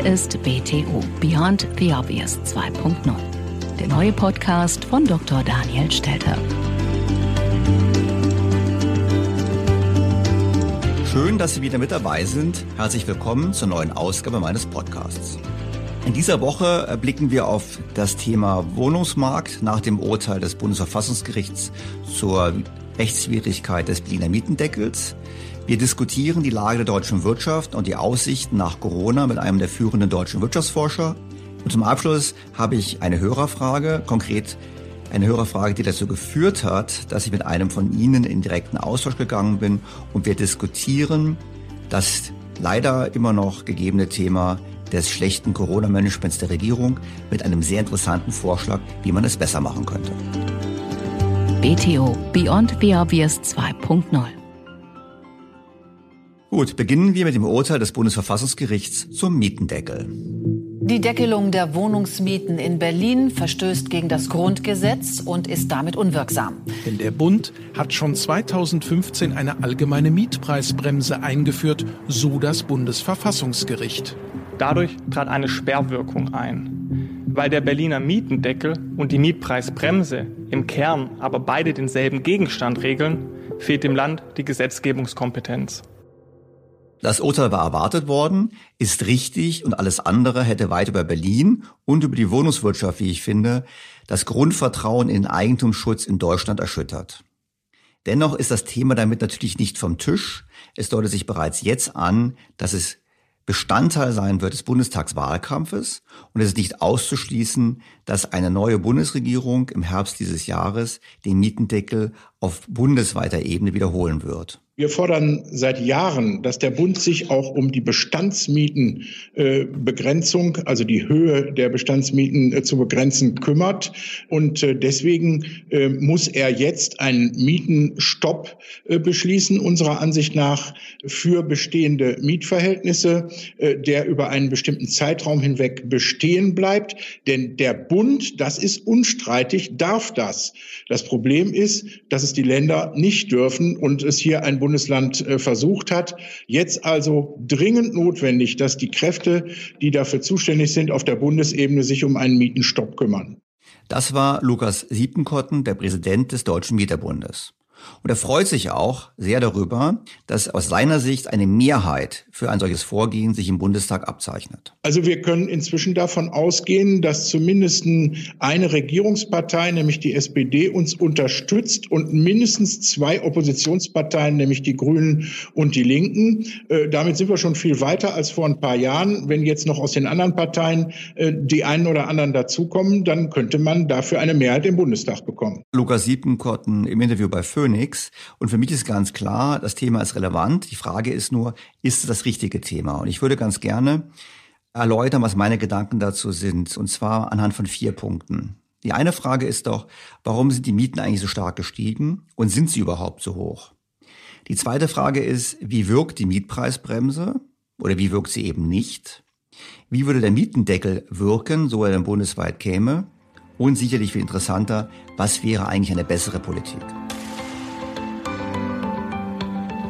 Hier ist BTO Beyond the Obvious 2.0, der neue Podcast von Dr. Daniel Stelter. Schön, dass Sie wieder mit dabei sind. Herzlich willkommen zur neuen Ausgabe meines Podcasts. In dieser Woche blicken wir auf das Thema Wohnungsmarkt nach dem Urteil des Bundesverfassungsgerichts zur Rechtswidrigkeit des Berliner Mietendeckels. Wir diskutieren die Lage der deutschen Wirtschaft und die Aussichten nach Corona mit einem der führenden deutschen Wirtschaftsforscher. Und zum Abschluss habe ich eine Hörerfrage, konkret eine Hörerfrage, die dazu geführt hat, dass ich mit einem von Ihnen in direkten Austausch gegangen bin und wir diskutieren das leider immer noch gegebene Thema des schlechten Corona-Managements der Regierung mit einem sehr interessanten Vorschlag, wie man es besser machen könnte. BTO Beyond the Obvious 2.0 Gut, beginnen wir mit dem Urteil des Bundesverfassungsgerichts zum Mietendeckel. Die Deckelung der Wohnungsmieten in Berlin verstößt gegen das Grundgesetz und ist damit unwirksam. Denn der Bund hat schon 2015 eine allgemeine Mietpreisbremse eingeführt, so das Bundesverfassungsgericht. Dadurch trat eine Sperrwirkung ein. Weil der Berliner Mietendeckel und die Mietpreisbremse im Kern aber beide denselben Gegenstand regeln, fehlt dem Land die Gesetzgebungskompetenz. Das Urteil war erwartet worden, ist richtig und alles andere hätte weit über Berlin und über die Wohnungswirtschaft, wie ich finde, das Grundvertrauen in Eigentumsschutz in Deutschland erschüttert. Dennoch ist das Thema damit natürlich nicht vom Tisch. Es deutet sich bereits jetzt an, dass es Bestandteil sein wird des Bundestagswahlkampfes und es ist nicht auszuschließen, dass eine neue Bundesregierung im Herbst dieses Jahres den Mietendeckel auf bundesweiter Ebene wiederholen wird. Wir fordern seit Jahren, dass der Bund sich auch um die Bestandsmietenbegrenzung, äh, also die Höhe der Bestandsmieten äh, zu begrenzen, kümmert. Und äh, deswegen äh, muss er jetzt einen Mietenstopp äh, beschließen, unserer Ansicht nach, für bestehende Mietverhältnisse, äh, der über einen bestimmten Zeitraum hinweg bestehen bleibt. Denn der Bund, das ist unstreitig, darf das. Das Problem ist, dass es die Länder nicht dürfen und es hier ein Bundesland äh, versucht hat. Jetzt also dringend notwendig, dass die Kräfte, die dafür zuständig sind, auf der Bundesebene sich um einen Mietenstopp kümmern. Das war Lukas Siepenkotten, der Präsident des Deutschen Mieterbundes. Und er freut sich auch sehr darüber, dass aus seiner Sicht eine Mehrheit für ein solches Vorgehen sich im Bundestag abzeichnet. Also wir können inzwischen davon ausgehen, dass zumindest eine Regierungspartei, nämlich die SPD, uns unterstützt und mindestens zwei Oppositionsparteien, nämlich die Grünen und die Linken. Äh, damit sind wir schon viel weiter als vor ein paar Jahren. Wenn jetzt noch aus den anderen Parteien äh, die einen oder anderen dazukommen, dann könnte man dafür eine Mehrheit im Bundestag bekommen. Lukas Siepenkotten im Interview bei Phoenix. Und für mich ist ganz klar, das Thema ist relevant. Die Frage ist nur, ist es das richtige Thema? Und ich würde ganz gerne erläutern, was meine Gedanken dazu sind. Und zwar anhand von vier Punkten. Die eine Frage ist doch, warum sind die Mieten eigentlich so stark gestiegen und sind sie überhaupt so hoch? Die zweite Frage ist, wie wirkt die Mietpreisbremse oder wie wirkt sie eben nicht? Wie würde der Mietendeckel wirken, so er dann bundesweit käme? Und sicherlich viel interessanter, was wäre eigentlich eine bessere Politik?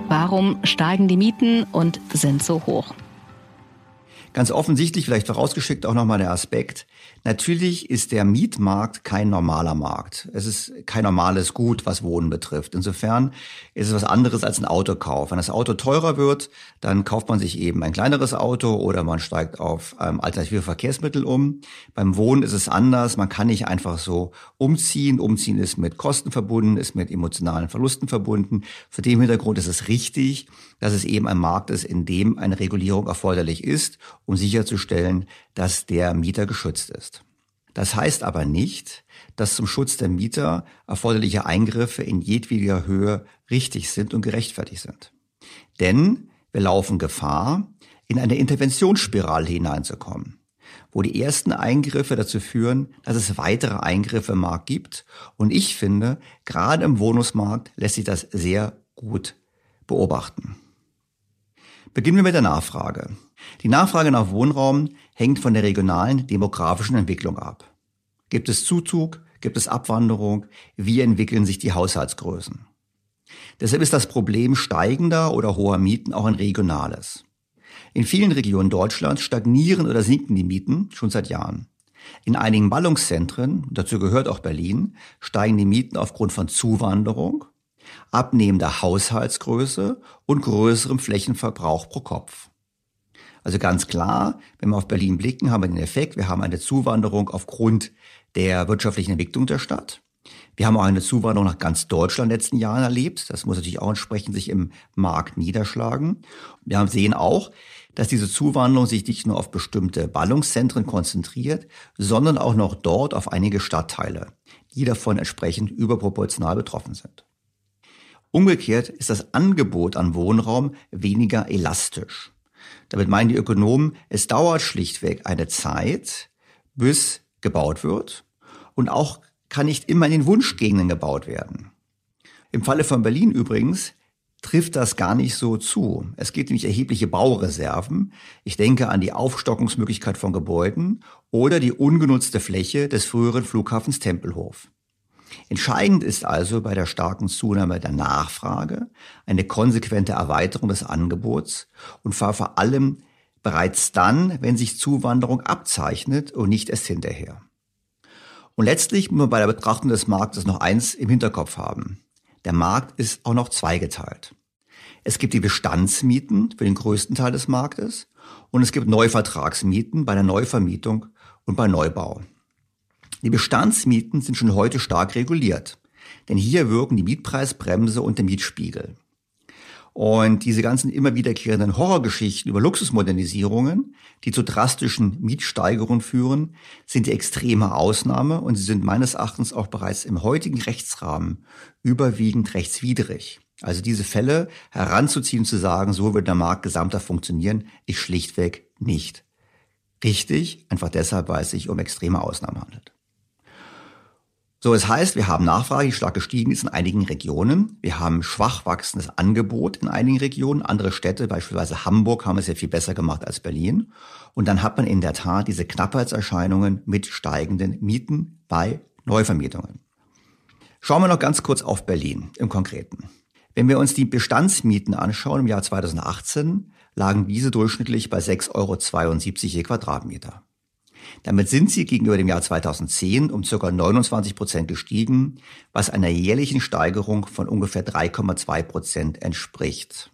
Warum steigen die Mieten und sind so hoch? Ganz offensichtlich, vielleicht vorausgeschickt auch nochmal der Aspekt, Natürlich ist der Mietmarkt kein normaler Markt. Es ist kein normales Gut, was Wohnen betrifft. Insofern ist es was anderes als ein Autokauf. Wenn das Auto teurer wird, dann kauft man sich eben ein kleineres Auto oder man steigt auf ähm, alternative Verkehrsmittel um. Beim Wohnen ist es anders. Man kann nicht einfach so umziehen. Umziehen ist mit Kosten verbunden, ist mit emotionalen Verlusten verbunden. Vor dem Hintergrund ist es richtig, dass es eben ein Markt ist, in dem eine Regulierung erforderlich ist, um sicherzustellen, dass der Mieter geschützt ist. Das heißt aber nicht, dass zum Schutz der Mieter erforderliche Eingriffe in jedweder Höhe richtig sind und gerechtfertigt sind. Denn wir laufen Gefahr, in eine Interventionsspirale hineinzukommen, wo die ersten Eingriffe dazu führen, dass es weitere Eingriffe im Markt gibt. Und ich finde, gerade im Wohnungsmarkt lässt sich das sehr gut beobachten. Beginnen wir mit der Nachfrage. Die Nachfrage nach Wohnraum hängt von der regionalen demografischen Entwicklung ab. Gibt es Zuzug? Gibt es Abwanderung? Wie entwickeln sich die Haushaltsgrößen? Deshalb ist das Problem steigender oder hoher Mieten auch ein regionales. In vielen Regionen Deutschlands stagnieren oder sinken die Mieten schon seit Jahren. In einigen Ballungszentren, dazu gehört auch Berlin, steigen die Mieten aufgrund von Zuwanderung, abnehmender Haushaltsgröße und größerem Flächenverbrauch pro Kopf. Also ganz klar, wenn wir auf Berlin blicken, haben wir den Effekt, wir haben eine Zuwanderung aufgrund der wirtschaftlichen Entwicklung der Stadt. Wir haben auch eine Zuwanderung nach ganz Deutschland in den letzten Jahren erlebt. Das muss natürlich auch entsprechend sich im Markt niederschlagen. Wir sehen auch, dass diese Zuwanderung sich nicht nur auf bestimmte Ballungszentren konzentriert, sondern auch noch dort auf einige Stadtteile, die davon entsprechend überproportional betroffen sind. Umgekehrt ist das Angebot an Wohnraum weniger elastisch. Damit meinen die Ökonomen, es dauert schlichtweg eine Zeit, bis gebaut wird und auch kann nicht immer in den Wunschgegenden gebaut werden. Im Falle von Berlin übrigens trifft das gar nicht so zu. Es gibt nämlich erhebliche Baureserven. Ich denke an die Aufstockungsmöglichkeit von Gebäuden oder die ungenutzte Fläche des früheren Flughafens Tempelhof. Entscheidend ist also bei der starken Zunahme der Nachfrage eine konsequente Erweiterung des Angebots und zwar vor allem bereits dann, wenn sich Zuwanderung abzeichnet und nicht erst hinterher. Und letztlich muss man bei der Betrachtung des Marktes noch eins im Hinterkopf haben. Der Markt ist auch noch zweigeteilt. Es gibt die Bestandsmieten für den größten Teil des Marktes und es gibt Neuvertragsmieten bei der Neuvermietung und bei Neubau. Die Bestandsmieten sind schon heute stark reguliert, denn hier wirken die Mietpreisbremse und der Mietspiegel. Und diese ganzen immer wiederkehrenden Horrorgeschichten über Luxusmodernisierungen, die zu drastischen Mietsteigerungen führen, sind die extreme Ausnahme und sie sind meines Erachtens auch bereits im heutigen Rechtsrahmen überwiegend rechtswidrig. Also diese Fälle heranzuziehen, zu sagen, so wird der Markt gesamter funktionieren, ist schlichtweg nicht richtig, einfach deshalb, weil es sich um extreme Ausnahmen handelt. So, es heißt, wir haben Nachfrage, die stark gestiegen ist in einigen Regionen. Wir haben schwach wachsendes Angebot in einigen Regionen. Andere Städte, beispielsweise Hamburg, haben es ja viel besser gemacht als Berlin. Und dann hat man in der Tat diese Knappheitserscheinungen mit steigenden Mieten bei Neuvermietungen. Schauen wir noch ganz kurz auf Berlin im Konkreten. Wenn wir uns die Bestandsmieten anschauen im Jahr 2018, lagen diese durchschnittlich bei 6,72 Euro je Quadratmeter. Damit sind sie gegenüber dem Jahr 2010 um ca. 29 Prozent gestiegen, was einer jährlichen Steigerung von ungefähr 3,2 Prozent entspricht.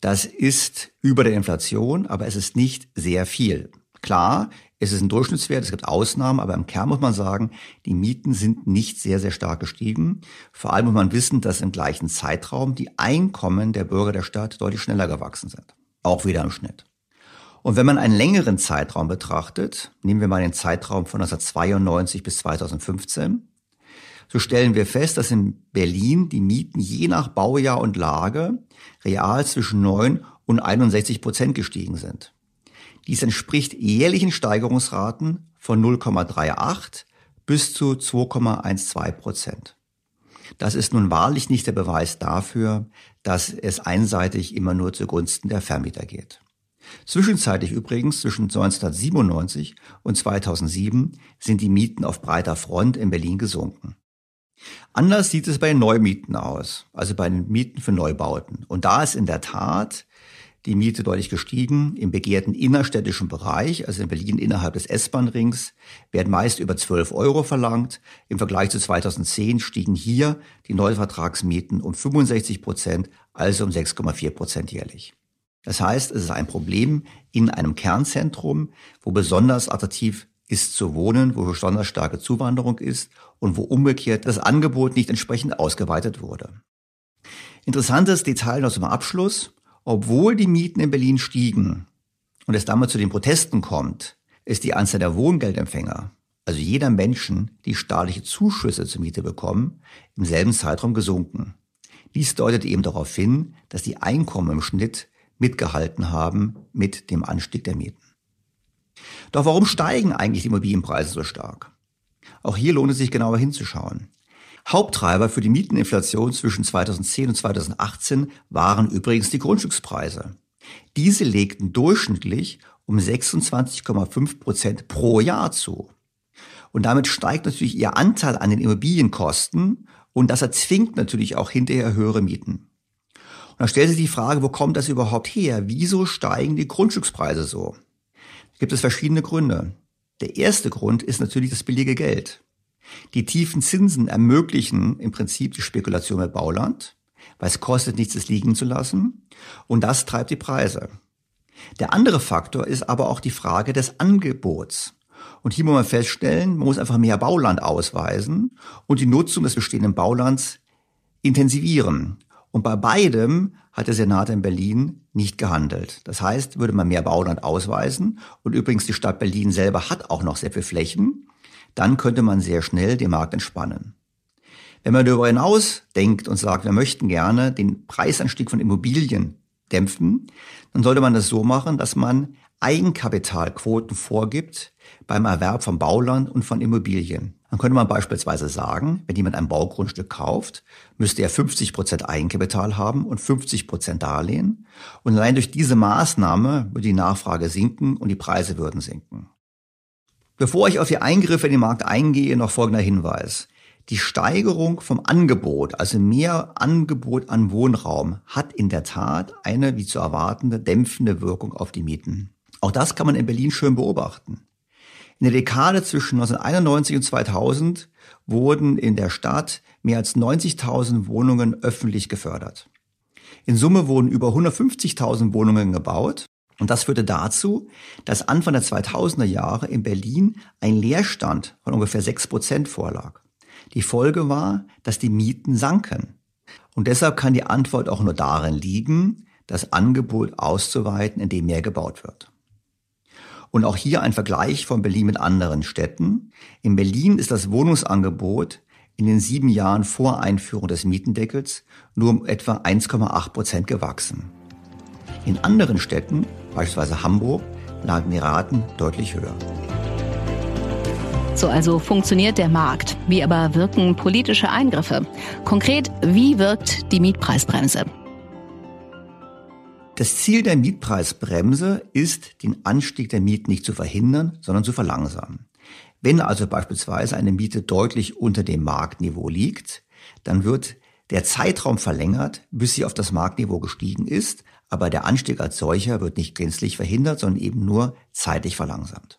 Das ist über der Inflation, aber es ist nicht sehr viel. Klar, es ist ein Durchschnittswert, es gibt Ausnahmen, aber im Kern muss man sagen, die Mieten sind nicht sehr, sehr stark gestiegen. Vor allem muss man wissen, dass im gleichen Zeitraum die Einkommen der Bürger der Stadt deutlich schneller gewachsen sind. Auch wieder im Schnitt. Und wenn man einen längeren Zeitraum betrachtet, nehmen wir mal den Zeitraum von 1992 bis 2015, so stellen wir fest, dass in Berlin die Mieten je nach Baujahr und Lage real zwischen 9 und 61 Prozent gestiegen sind. Dies entspricht jährlichen Steigerungsraten von 0,38 bis zu 2,12 Prozent. Das ist nun wahrlich nicht der Beweis dafür, dass es einseitig immer nur zugunsten der Vermieter geht. Zwischenzeitlich übrigens zwischen 1997 und 2007 sind die Mieten auf breiter Front in Berlin gesunken. Anders sieht es bei den Neumieten aus, also bei den Mieten für Neubauten. Und da ist in der Tat die Miete deutlich gestiegen. Im begehrten innerstädtischen Bereich, also in Berlin innerhalb des S-Bahn-Rings, werden meist über 12 Euro verlangt. Im Vergleich zu 2010 stiegen hier die Neuvertragsmieten um 65 Prozent, also um 6,4 Prozent jährlich. Das heißt, es ist ein Problem in einem Kernzentrum, wo besonders attraktiv ist zu wohnen, wo besonders starke Zuwanderung ist und wo umgekehrt das Angebot nicht entsprechend ausgeweitet wurde. Interessantes Detail noch zum Abschluss. Obwohl die Mieten in Berlin stiegen und es damit zu den Protesten kommt, ist die Anzahl der Wohngeldempfänger, also jeder Menschen, die staatliche Zuschüsse zur Miete bekommen, im selben Zeitraum gesunken. Dies deutet eben darauf hin, dass die Einkommen im Schnitt mitgehalten haben mit dem Anstieg der Mieten. Doch warum steigen eigentlich die Immobilienpreise so stark? Auch hier lohnt es sich genauer hinzuschauen. Haupttreiber für die Mieteninflation zwischen 2010 und 2018 waren übrigens die Grundstückspreise. Diese legten durchschnittlich um 26,5 Prozent pro Jahr zu. Und damit steigt natürlich ihr Anteil an den Immobilienkosten und das erzwingt natürlich auch hinterher höhere Mieten. Und da stellt sich die Frage, wo kommt das überhaupt her? Wieso steigen die Grundstückspreise so? Da gibt es verschiedene Gründe. Der erste Grund ist natürlich das billige Geld. Die tiefen Zinsen ermöglichen im Prinzip die Spekulation mit Bauland, weil es kostet nichts, es liegen zu lassen. Und das treibt die Preise. Der andere Faktor ist aber auch die Frage des Angebots. Und hier muss man feststellen, man muss einfach mehr Bauland ausweisen und die Nutzung des bestehenden Baulands intensivieren. Und bei beidem hat der Senat in Berlin nicht gehandelt. Das heißt, würde man mehr Bauland ausweisen und übrigens die Stadt Berlin selber hat auch noch sehr viel Flächen, dann könnte man sehr schnell den Markt entspannen. Wenn man darüber hinaus denkt und sagt, wir möchten gerne den Preisanstieg von Immobilien dämpfen, dann sollte man das so machen, dass man Eigenkapitalquoten vorgibt beim Erwerb von Bauland und von Immobilien. Dann könnte man beispielsweise sagen, wenn jemand ein Baugrundstück kauft, müsste er 50 Prozent Eigenkapital haben und 50 Prozent Darlehen. Und allein durch diese Maßnahme würde die Nachfrage sinken und die Preise würden sinken. Bevor ich auf die Eingriffe in den Markt eingehe, noch folgender Hinweis. Die Steigerung vom Angebot, also mehr Angebot an Wohnraum, hat in der Tat eine, wie zu erwartende, dämpfende Wirkung auf die Mieten. Auch das kann man in Berlin schön beobachten. In der Dekade zwischen 1991 und 2000 wurden in der Stadt mehr als 90.000 Wohnungen öffentlich gefördert. In Summe wurden über 150.000 Wohnungen gebaut und das führte dazu, dass Anfang der 2000er Jahre in Berlin ein Leerstand von ungefähr 6 Prozent vorlag. Die Folge war, dass die Mieten sanken. Und deshalb kann die Antwort auch nur darin liegen, das Angebot auszuweiten, indem mehr gebaut wird. Und auch hier ein Vergleich von Berlin mit anderen Städten. In Berlin ist das Wohnungsangebot in den sieben Jahren vor Einführung des Mietendeckels nur um etwa 1,8 Prozent gewachsen. In anderen Städten, beispielsweise Hamburg, lagen die Raten deutlich höher. So also funktioniert der Markt. Wie aber wirken politische Eingriffe? Konkret, wie wirkt die Mietpreisbremse? Das Ziel der Mietpreisbremse ist, den Anstieg der Mieten nicht zu verhindern, sondern zu verlangsamen. Wenn also beispielsweise eine Miete deutlich unter dem Marktniveau liegt, dann wird der Zeitraum verlängert, bis sie auf das Marktniveau gestiegen ist, aber der Anstieg als solcher wird nicht gänzlich verhindert, sondern eben nur zeitlich verlangsamt.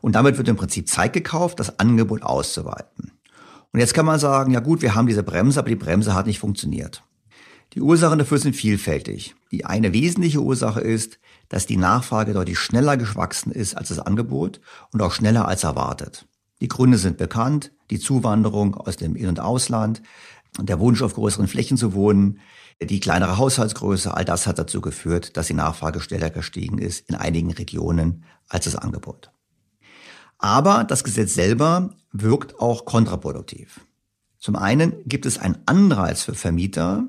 Und damit wird im Prinzip Zeit gekauft, das Angebot auszuweiten. Und jetzt kann man sagen, ja gut, wir haben diese Bremse, aber die Bremse hat nicht funktioniert. Die Ursachen dafür sind vielfältig. Die eine wesentliche Ursache ist, dass die Nachfrage deutlich schneller gewachsen ist als das Angebot und auch schneller als erwartet. Die Gründe sind bekannt, die Zuwanderung aus dem In- und Ausland, der Wunsch auf größeren Flächen zu wohnen, die kleinere Haushaltsgröße, all das hat dazu geführt, dass die Nachfrage schneller gestiegen ist in einigen Regionen als das Angebot. Aber das Gesetz selber wirkt auch kontraproduktiv. Zum einen gibt es einen Anreiz für Vermieter,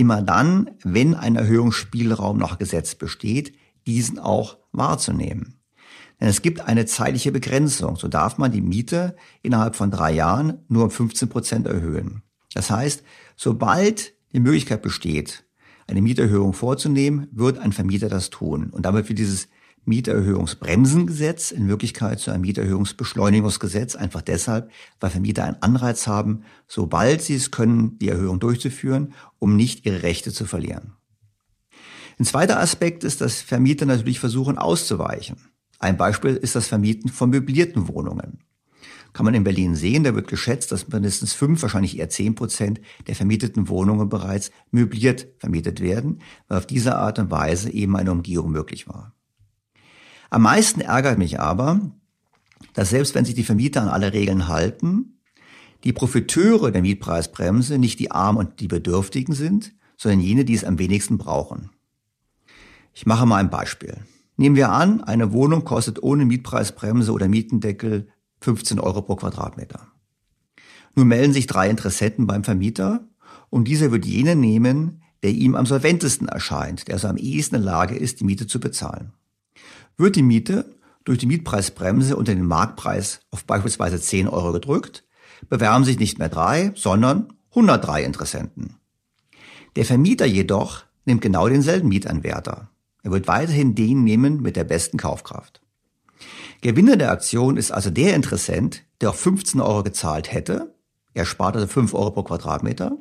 immer dann, wenn ein Erhöhungsspielraum nach Gesetz besteht, diesen auch wahrzunehmen. Denn es gibt eine zeitliche Begrenzung. So darf man die Miete innerhalb von drei Jahren nur um 15 Prozent erhöhen. Das heißt, sobald die Möglichkeit besteht, eine Mieterhöhung vorzunehmen, wird ein Vermieter das tun. Und damit wird dieses Mieterhöhungsbremsengesetz in Wirklichkeit zu einem Mieterhöhungsbeschleunigungsgesetz, einfach deshalb, weil Vermieter einen Anreiz haben, sobald sie es können, die Erhöhung durchzuführen, um nicht ihre Rechte zu verlieren. Ein zweiter Aspekt ist, dass Vermieter natürlich versuchen auszuweichen. Ein Beispiel ist das Vermieten von möblierten Wohnungen. Kann man in Berlin sehen, da wird geschätzt, dass mindestens fünf, wahrscheinlich eher zehn Prozent der vermieteten Wohnungen bereits möbliert vermietet werden, weil auf diese Art und Weise eben eine Umgehung möglich war. Am meisten ärgert mich aber, dass selbst wenn sich die Vermieter an alle Regeln halten, die Profiteure der Mietpreisbremse nicht die Armen und die Bedürftigen sind, sondern jene, die es am wenigsten brauchen. Ich mache mal ein Beispiel. Nehmen wir an, eine Wohnung kostet ohne Mietpreisbremse oder Mietendeckel 15 Euro pro Quadratmeter. Nun melden sich drei Interessenten beim Vermieter und dieser wird jenen nehmen, der ihm am solventesten erscheint, der also am ehesten in der Lage ist, die Miete zu bezahlen. Wird die Miete durch die Mietpreisbremse unter den Marktpreis auf beispielsweise 10 Euro gedrückt, bewerben sich nicht mehr drei, sondern 103 Interessenten. Der Vermieter jedoch nimmt genau denselben Mietanwärter. Er wird weiterhin den nehmen mit der besten Kaufkraft. Gewinner der Aktion ist also der Interessent, der auf 15 Euro gezahlt hätte. Er spart also 5 Euro pro Quadratmeter.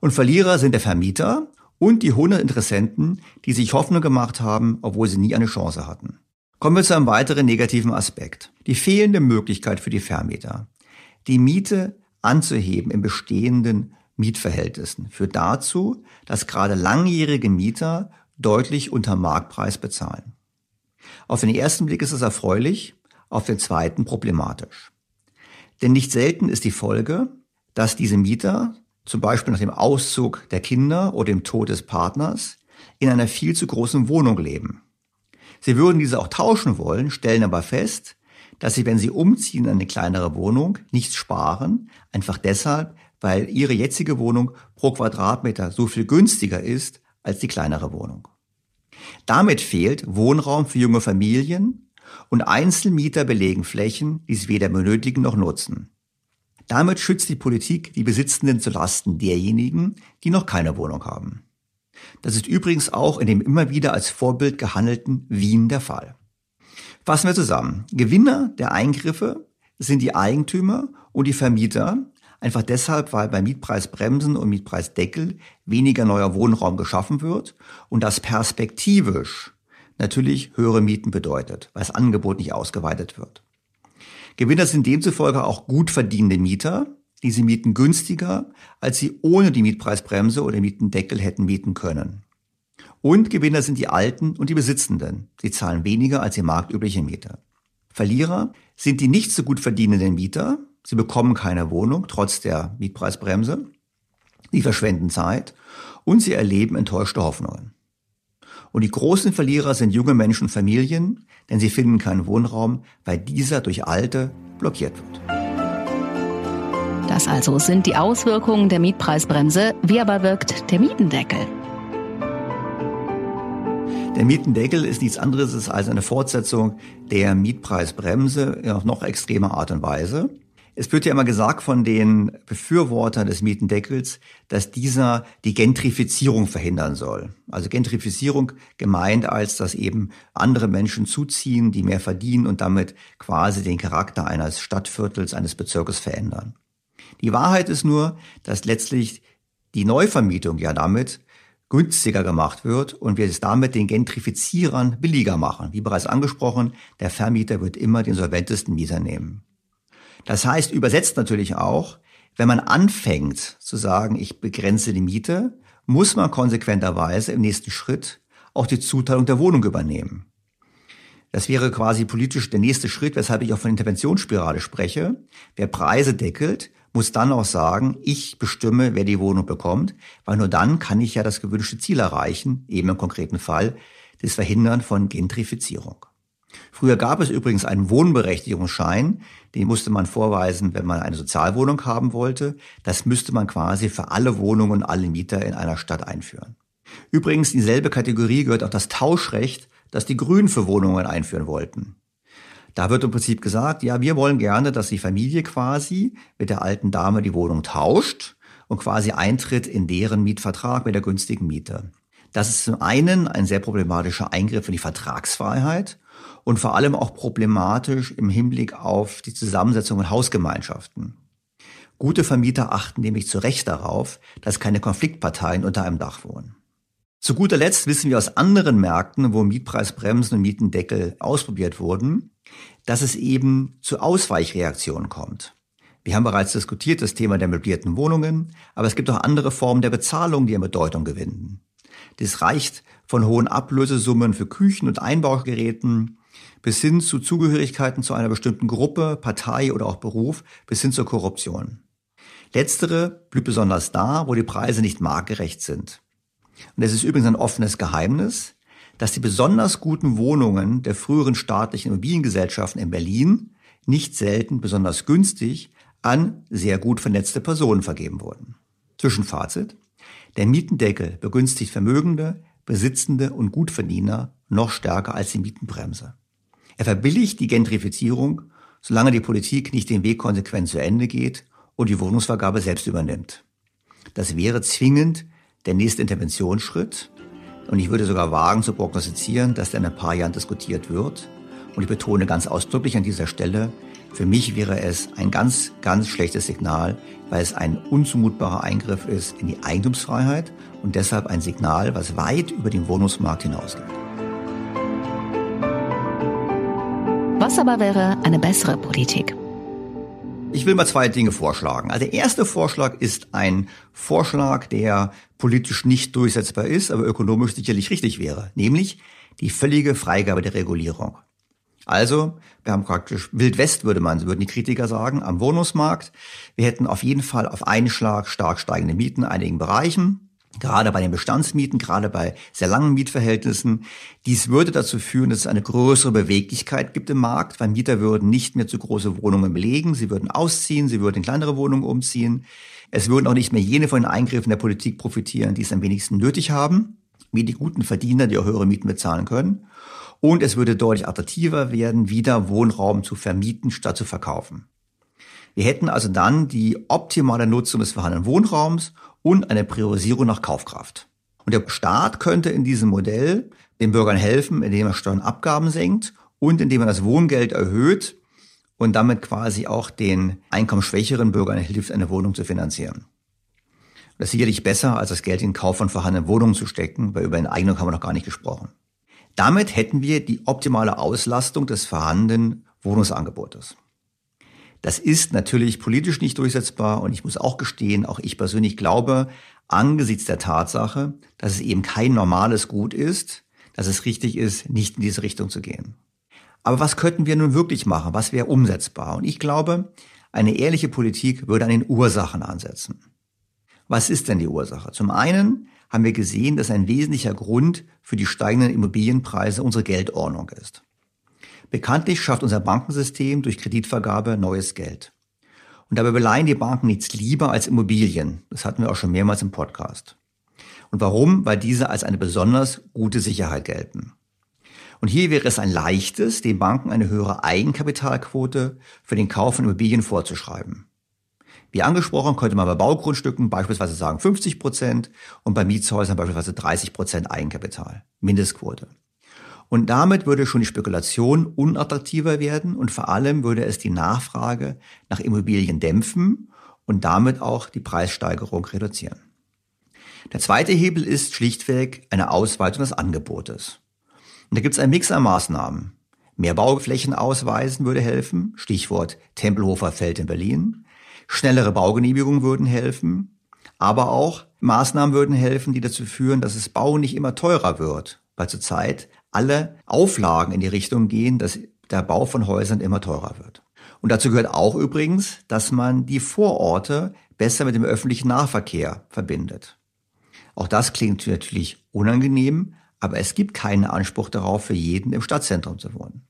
Und Verlierer sind der Vermieter und die 100 Interessenten, die sich Hoffnung gemacht haben, obwohl sie nie eine Chance hatten. Kommen wir zu einem weiteren negativen Aspekt. Die fehlende Möglichkeit für die Vermieter, die Miete anzuheben in bestehenden Mietverhältnissen, führt dazu, dass gerade langjährige Mieter deutlich unter Marktpreis bezahlen. Auf den ersten Blick ist es erfreulich, auf den zweiten problematisch. Denn nicht selten ist die Folge, dass diese Mieter, zum Beispiel nach dem Auszug der Kinder oder dem Tod des Partners, in einer viel zu großen Wohnung leben. Sie würden diese auch tauschen wollen, stellen aber fest, dass sie, wenn sie umziehen in eine kleinere Wohnung, nichts sparen, einfach deshalb, weil ihre jetzige Wohnung pro Quadratmeter so viel günstiger ist als die kleinere Wohnung. Damit fehlt Wohnraum für junge Familien und Einzelmieter belegen Flächen, die sie weder benötigen noch nutzen. Damit schützt die Politik die Besitzenden zu Lasten derjenigen, die noch keine Wohnung haben. Das ist übrigens auch in dem immer wieder als Vorbild gehandelten Wien der Fall. Fassen wir zusammen. Gewinner der Eingriffe sind die Eigentümer und die Vermieter, einfach deshalb, weil bei Mietpreisbremsen und Mietpreisdeckel weniger neuer Wohnraum geschaffen wird und das perspektivisch natürlich höhere Mieten bedeutet, weil das Angebot nicht ausgeweitet wird. Gewinner sind demzufolge auch gut verdienende Mieter, diese mieten günstiger, als sie ohne die Mietpreisbremse oder Mietendeckel hätten mieten können. Und Gewinner sind die Alten und die Besitzenden. Sie zahlen weniger als die marktübliche Miete. Verlierer sind die nicht so gut verdienenden Mieter. Sie bekommen keine Wohnung trotz der Mietpreisbremse. Sie verschwenden Zeit und sie erleben enttäuschte Hoffnungen. Und die großen Verlierer sind junge Menschen und Familien, denn sie finden keinen Wohnraum, weil dieser durch Alte blockiert wird. Das also sind die Auswirkungen der Mietpreisbremse. Wie aber wirkt der Mietendeckel? Der Mietendeckel ist nichts anderes als eine Fortsetzung der Mietpreisbremse in noch extremer Art und Weise. Es wird ja immer gesagt von den Befürwortern des Mietendeckels, dass dieser die Gentrifizierung verhindern soll. Also Gentrifizierung gemeint als, dass eben andere Menschen zuziehen, die mehr verdienen und damit quasi den Charakter eines Stadtviertels, eines Bezirkes verändern. Die Wahrheit ist nur, dass letztlich die Neuvermietung ja damit günstiger gemacht wird und wir es damit den Gentrifizierern billiger machen. Wie bereits angesprochen, der Vermieter wird immer den solventesten Mieter nehmen. Das heißt, übersetzt natürlich auch, wenn man anfängt zu sagen, ich begrenze die Miete, muss man konsequenterweise im nächsten Schritt auch die Zuteilung der Wohnung übernehmen. Das wäre quasi politisch der nächste Schritt, weshalb ich auch von Interventionsspirale spreche. Wer Preise deckelt, muss dann auch sagen, ich bestimme, wer die Wohnung bekommt, weil nur dann kann ich ja das gewünschte Ziel erreichen, eben im konkreten Fall, das Verhindern von Gentrifizierung. Früher gab es übrigens einen Wohnberechtigungsschein, den musste man vorweisen, wenn man eine Sozialwohnung haben wollte. Das müsste man quasi für alle Wohnungen, alle Mieter in einer Stadt einführen. Übrigens, dieselbe Kategorie gehört auch das Tauschrecht, das die Grünen für Wohnungen einführen wollten. Da wird im Prinzip gesagt, ja, wir wollen gerne, dass die Familie quasi mit der alten Dame die Wohnung tauscht und quasi eintritt in deren Mietvertrag mit der günstigen Miete. Das ist zum einen ein sehr problematischer Eingriff in die Vertragsfreiheit und vor allem auch problematisch im Hinblick auf die Zusammensetzung von Hausgemeinschaften. Gute Vermieter achten nämlich zu Recht darauf, dass keine Konfliktparteien unter einem Dach wohnen. Zu guter Letzt wissen wir aus anderen Märkten, wo Mietpreisbremsen und Mietendeckel ausprobiert wurden, dass es eben zu Ausweichreaktionen kommt. Wir haben bereits diskutiert das Thema der möblierten Wohnungen, aber es gibt auch andere Formen der Bezahlung, die an Bedeutung gewinnen. Das reicht von hohen Ablösesummen für Küchen und Einbaugeräten bis hin zu Zugehörigkeiten zu einer bestimmten Gruppe, Partei oder auch Beruf bis hin zur Korruption. Letztere blüht besonders da, wo die Preise nicht marktgerecht sind. Und es ist übrigens ein offenes Geheimnis, dass die besonders guten Wohnungen der früheren staatlichen Immobiliengesellschaften in Berlin nicht selten besonders günstig an sehr gut vernetzte Personen vergeben wurden. Zwischenfazit. Der Mietendeckel begünstigt Vermögende, Besitzende und Gutverdiener noch stärker als die Mietenbremse. Er verbilligt die Gentrifizierung, solange die Politik nicht den Weg konsequent zu Ende geht und die Wohnungsvergabe selbst übernimmt. Das wäre zwingend der nächste Interventionsschritt. Und ich würde sogar wagen zu prognostizieren, dass der in ein paar Jahren diskutiert wird. Und ich betone ganz ausdrücklich an dieser Stelle, für mich wäre es ein ganz, ganz schlechtes Signal, weil es ein unzumutbarer Eingriff ist in die Eigentumsfreiheit und deshalb ein Signal, was weit über den Wohnungsmarkt hinausgeht. Was aber wäre eine bessere Politik? Ich will mal zwei Dinge vorschlagen. Also der erste Vorschlag ist ein Vorschlag, der politisch nicht durchsetzbar ist, aber ökonomisch sicherlich richtig wäre, nämlich die völlige Freigabe der Regulierung. Also, wir haben praktisch Wildwest, würde man, würden die Kritiker sagen, am Wohnungsmarkt. Wir hätten auf jeden Fall auf einen Schlag stark steigende Mieten in einigen Bereichen gerade bei den Bestandsmieten, gerade bei sehr langen Mietverhältnissen. Dies würde dazu führen, dass es eine größere Beweglichkeit gibt im Markt, weil Mieter würden nicht mehr zu große Wohnungen belegen, sie würden ausziehen, sie würden in kleinere Wohnungen umziehen. Es würden auch nicht mehr jene von den Eingriffen der Politik profitieren, die es am wenigsten nötig haben, wie die guten Verdiener, die auch höhere Mieten bezahlen können. Und es würde deutlich attraktiver werden, wieder Wohnraum zu vermieten statt zu verkaufen. Wir hätten also dann die optimale Nutzung des vorhandenen Wohnraums und eine Priorisierung nach Kaufkraft. Und der Staat könnte in diesem Modell den Bürgern helfen, indem er Steuern und Abgaben senkt und indem er das Wohngeld erhöht und damit quasi auch den einkommensschwächeren Bürgern hilft, eine Wohnung zu finanzieren. Das ist sicherlich besser, als das Geld in den Kauf von vorhandenen Wohnungen zu stecken, weil über eine Eignung haben wir noch gar nicht gesprochen. Damit hätten wir die optimale Auslastung des vorhandenen Wohnungsangebotes. Das ist natürlich politisch nicht durchsetzbar und ich muss auch gestehen, auch ich persönlich glaube, angesichts der Tatsache, dass es eben kein normales Gut ist, dass es richtig ist, nicht in diese Richtung zu gehen. Aber was könnten wir nun wirklich machen? Was wäre umsetzbar? Und ich glaube, eine ehrliche Politik würde an den Ursachen ansetzen. Was ist denn die Ursache? Zum einen haben wir gesehen, dass ein wesentlicher Grund für die steigenden Immobilienpreise unsere Geldordnung ist. Bekanntlich schafft unser Bankensystem durch Kreditvergabe neues Geld. Und dabei beleihen die Banken nichts lieber als Immobilien. Das hatten wir auch schon mehrmals im Podcast. Und warum? Weil diese als eine besonders gute Sicherheit gelten. Und hier wäre es ein leichtes, den Banken eine höhere Eigenkapitalquote für den Kauf von Immobilien vorzuschreiben. Wie angesprochen, könnte man bei Baugrundstücken beispielsweise sagen 50 Prozent und bei Mietshäusern beispielsweise 30 Prozent Eigenkapital. Mindestquote. Und damit würde schon die Spekulation unattraktiver werden und vor allem würde es die Nachfrage nach Immobilien dämpfen und damit auch die Preissteigerung reduzieren. Der zweite Hebel ist schlichtweg eine Ausweitung des Angebotes. Und da gibt es einen Mix an Maßnahmen. Mehr Bauflächen ausweisen würde helfen, Stichwort Tempelhofer Feld in Berlin. Schnellere Baugenehmigungen würden helfen, aber auch Maßnahmen würden helfen, die dazu führen, dass das Bauen nicht immer teurer wird, weil zurzeit alle Auflagen in die Richtung gehen, dass der Bau von Häusern immer teurer wird. Und dazu gehört auch übrigens, dass man die Vororte besser mit dem öffentlichen Nahverkehr verbindet. Auch das klingt natürlich unangenehm, aber es gibt keinen Anspruch darauf, für jeden im Stadtzentrum zu wohnen.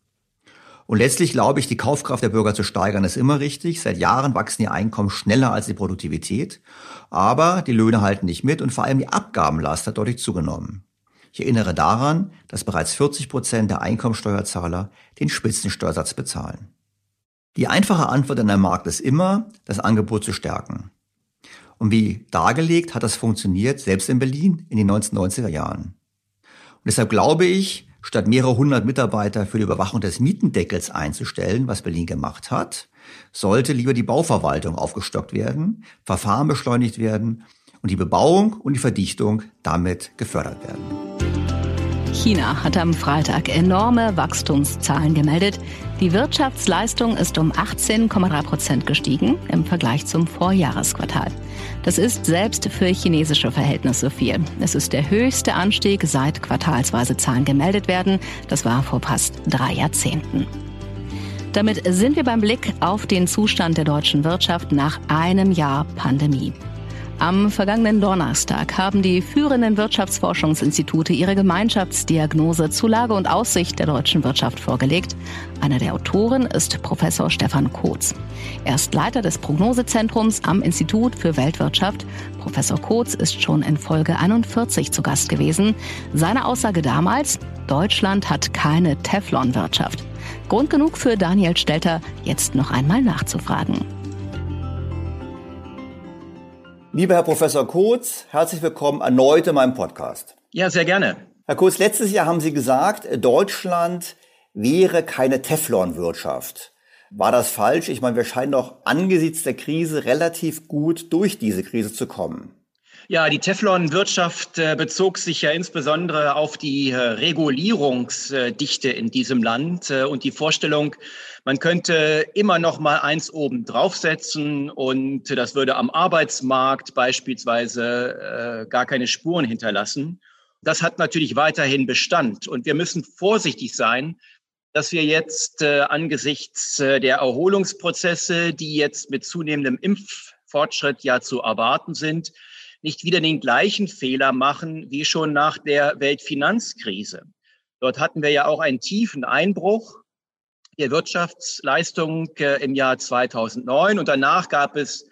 Und letztlich glaube ich, die Kaufkraft der Bürger zu steigern ist immer richtig. Seit Jahren wachsen die Einkommen schneller als die Produktivität. Aber die Löhne halten nicht mit und vor allem die Abgabenlast hat deutlich zugenommen. Ich erinnere daran, dass bereits 40 Prozent der Einkommensteuerzahler den Spitzensteuersatz bezahlen. Die einfache Antwort an der Markt ist immer, das Angebot zu stärken. Und wie dargelegt hat das funktioniert, selbst in Berlin in den 1990er Jahren. Und deshalb glaube ich, statt mehrere hundert Mitarbeiter für die Überwachung des Mietendeckels einzustellen, was Berlin gemacht hat, sollte lieber die Bauverwaltung aufgestockt werden, Verfahren beschleunigt werden und die Bebauung und die Verdichtung damit gefördert werden. China hat am Freitag enorme Wachstumszahlen gemeldet. Die Wirtschaftsleistung ist um 18,3 Prozent gestiegen im Vergleich zum Vorjahresquartal. Das ist selbst für chinesische Verhältnisse viel. Es ist der höchste Anstieg seit quartalsweise Zahlen gemeldet werden. Das war vor fast drei Jahrzehnten. Damit sind wir beim Blick auf den Zustand der deutschen Wirtschaft nach einem Jahr Pandemie. Am vergangenen Donnerstag haben die führenden Wirtschaftsforschungsinstitute ihre Gemeinschaftsdiagnose zu Lage und Aussicht der deutschen Wirtschaft vorgelegt. Einer der Autoren ist Professor Stefan Kotz. Er ist Leiter des Prognosezentrums am Institut für Weltwirtschaft. Professor Kotz ist schon in Folge 41 zu Gast gewesen. Seine Aussage damals, Deutschland hat keine Teflonwirtschaft. Grund genug für Daniel Stelter, jetzt noch einmal nachzufragen. Lieber Herr Professor Kurz, herzlich willkommen erneut in meinem Podcast. Ja, sehr gerne. Herr Kurz, letztes Jahr haben Sie gesagt, Deutschland wäre keine Teflon-Wirtschaft. War das falsch? Ich meine, wir scheinen doch angesichts der Krise relativ gut durch diese Krise zu kommen. Ja, die Teflon-Wirtschaft äh, bezog sich ja insbesondere auf die äh, Regulierungsdichte in diesem Land äh, und die Vorstellung, man könnte immer noch mal eins oben draufsetzen und das würde am Arbeitsmarkt beispielsweise gar keine Spuren hinterlassen. Das hat natürlich weiterhin Bestand und wir müssen vorsichtig sein, dass wir jetzt angesichts der Erholungsprozesse, die jetzt mit zunehmendem Impffortschritt ja zu erwarten sind, nicht wieder den gleichen Fehler machen wie schon nach der Weltfinanzkrise. Dort hatten wir ja auch einen tiefen Einbruch der Wirtschaftsleistung äh, im Jahr 2009 und danach gab es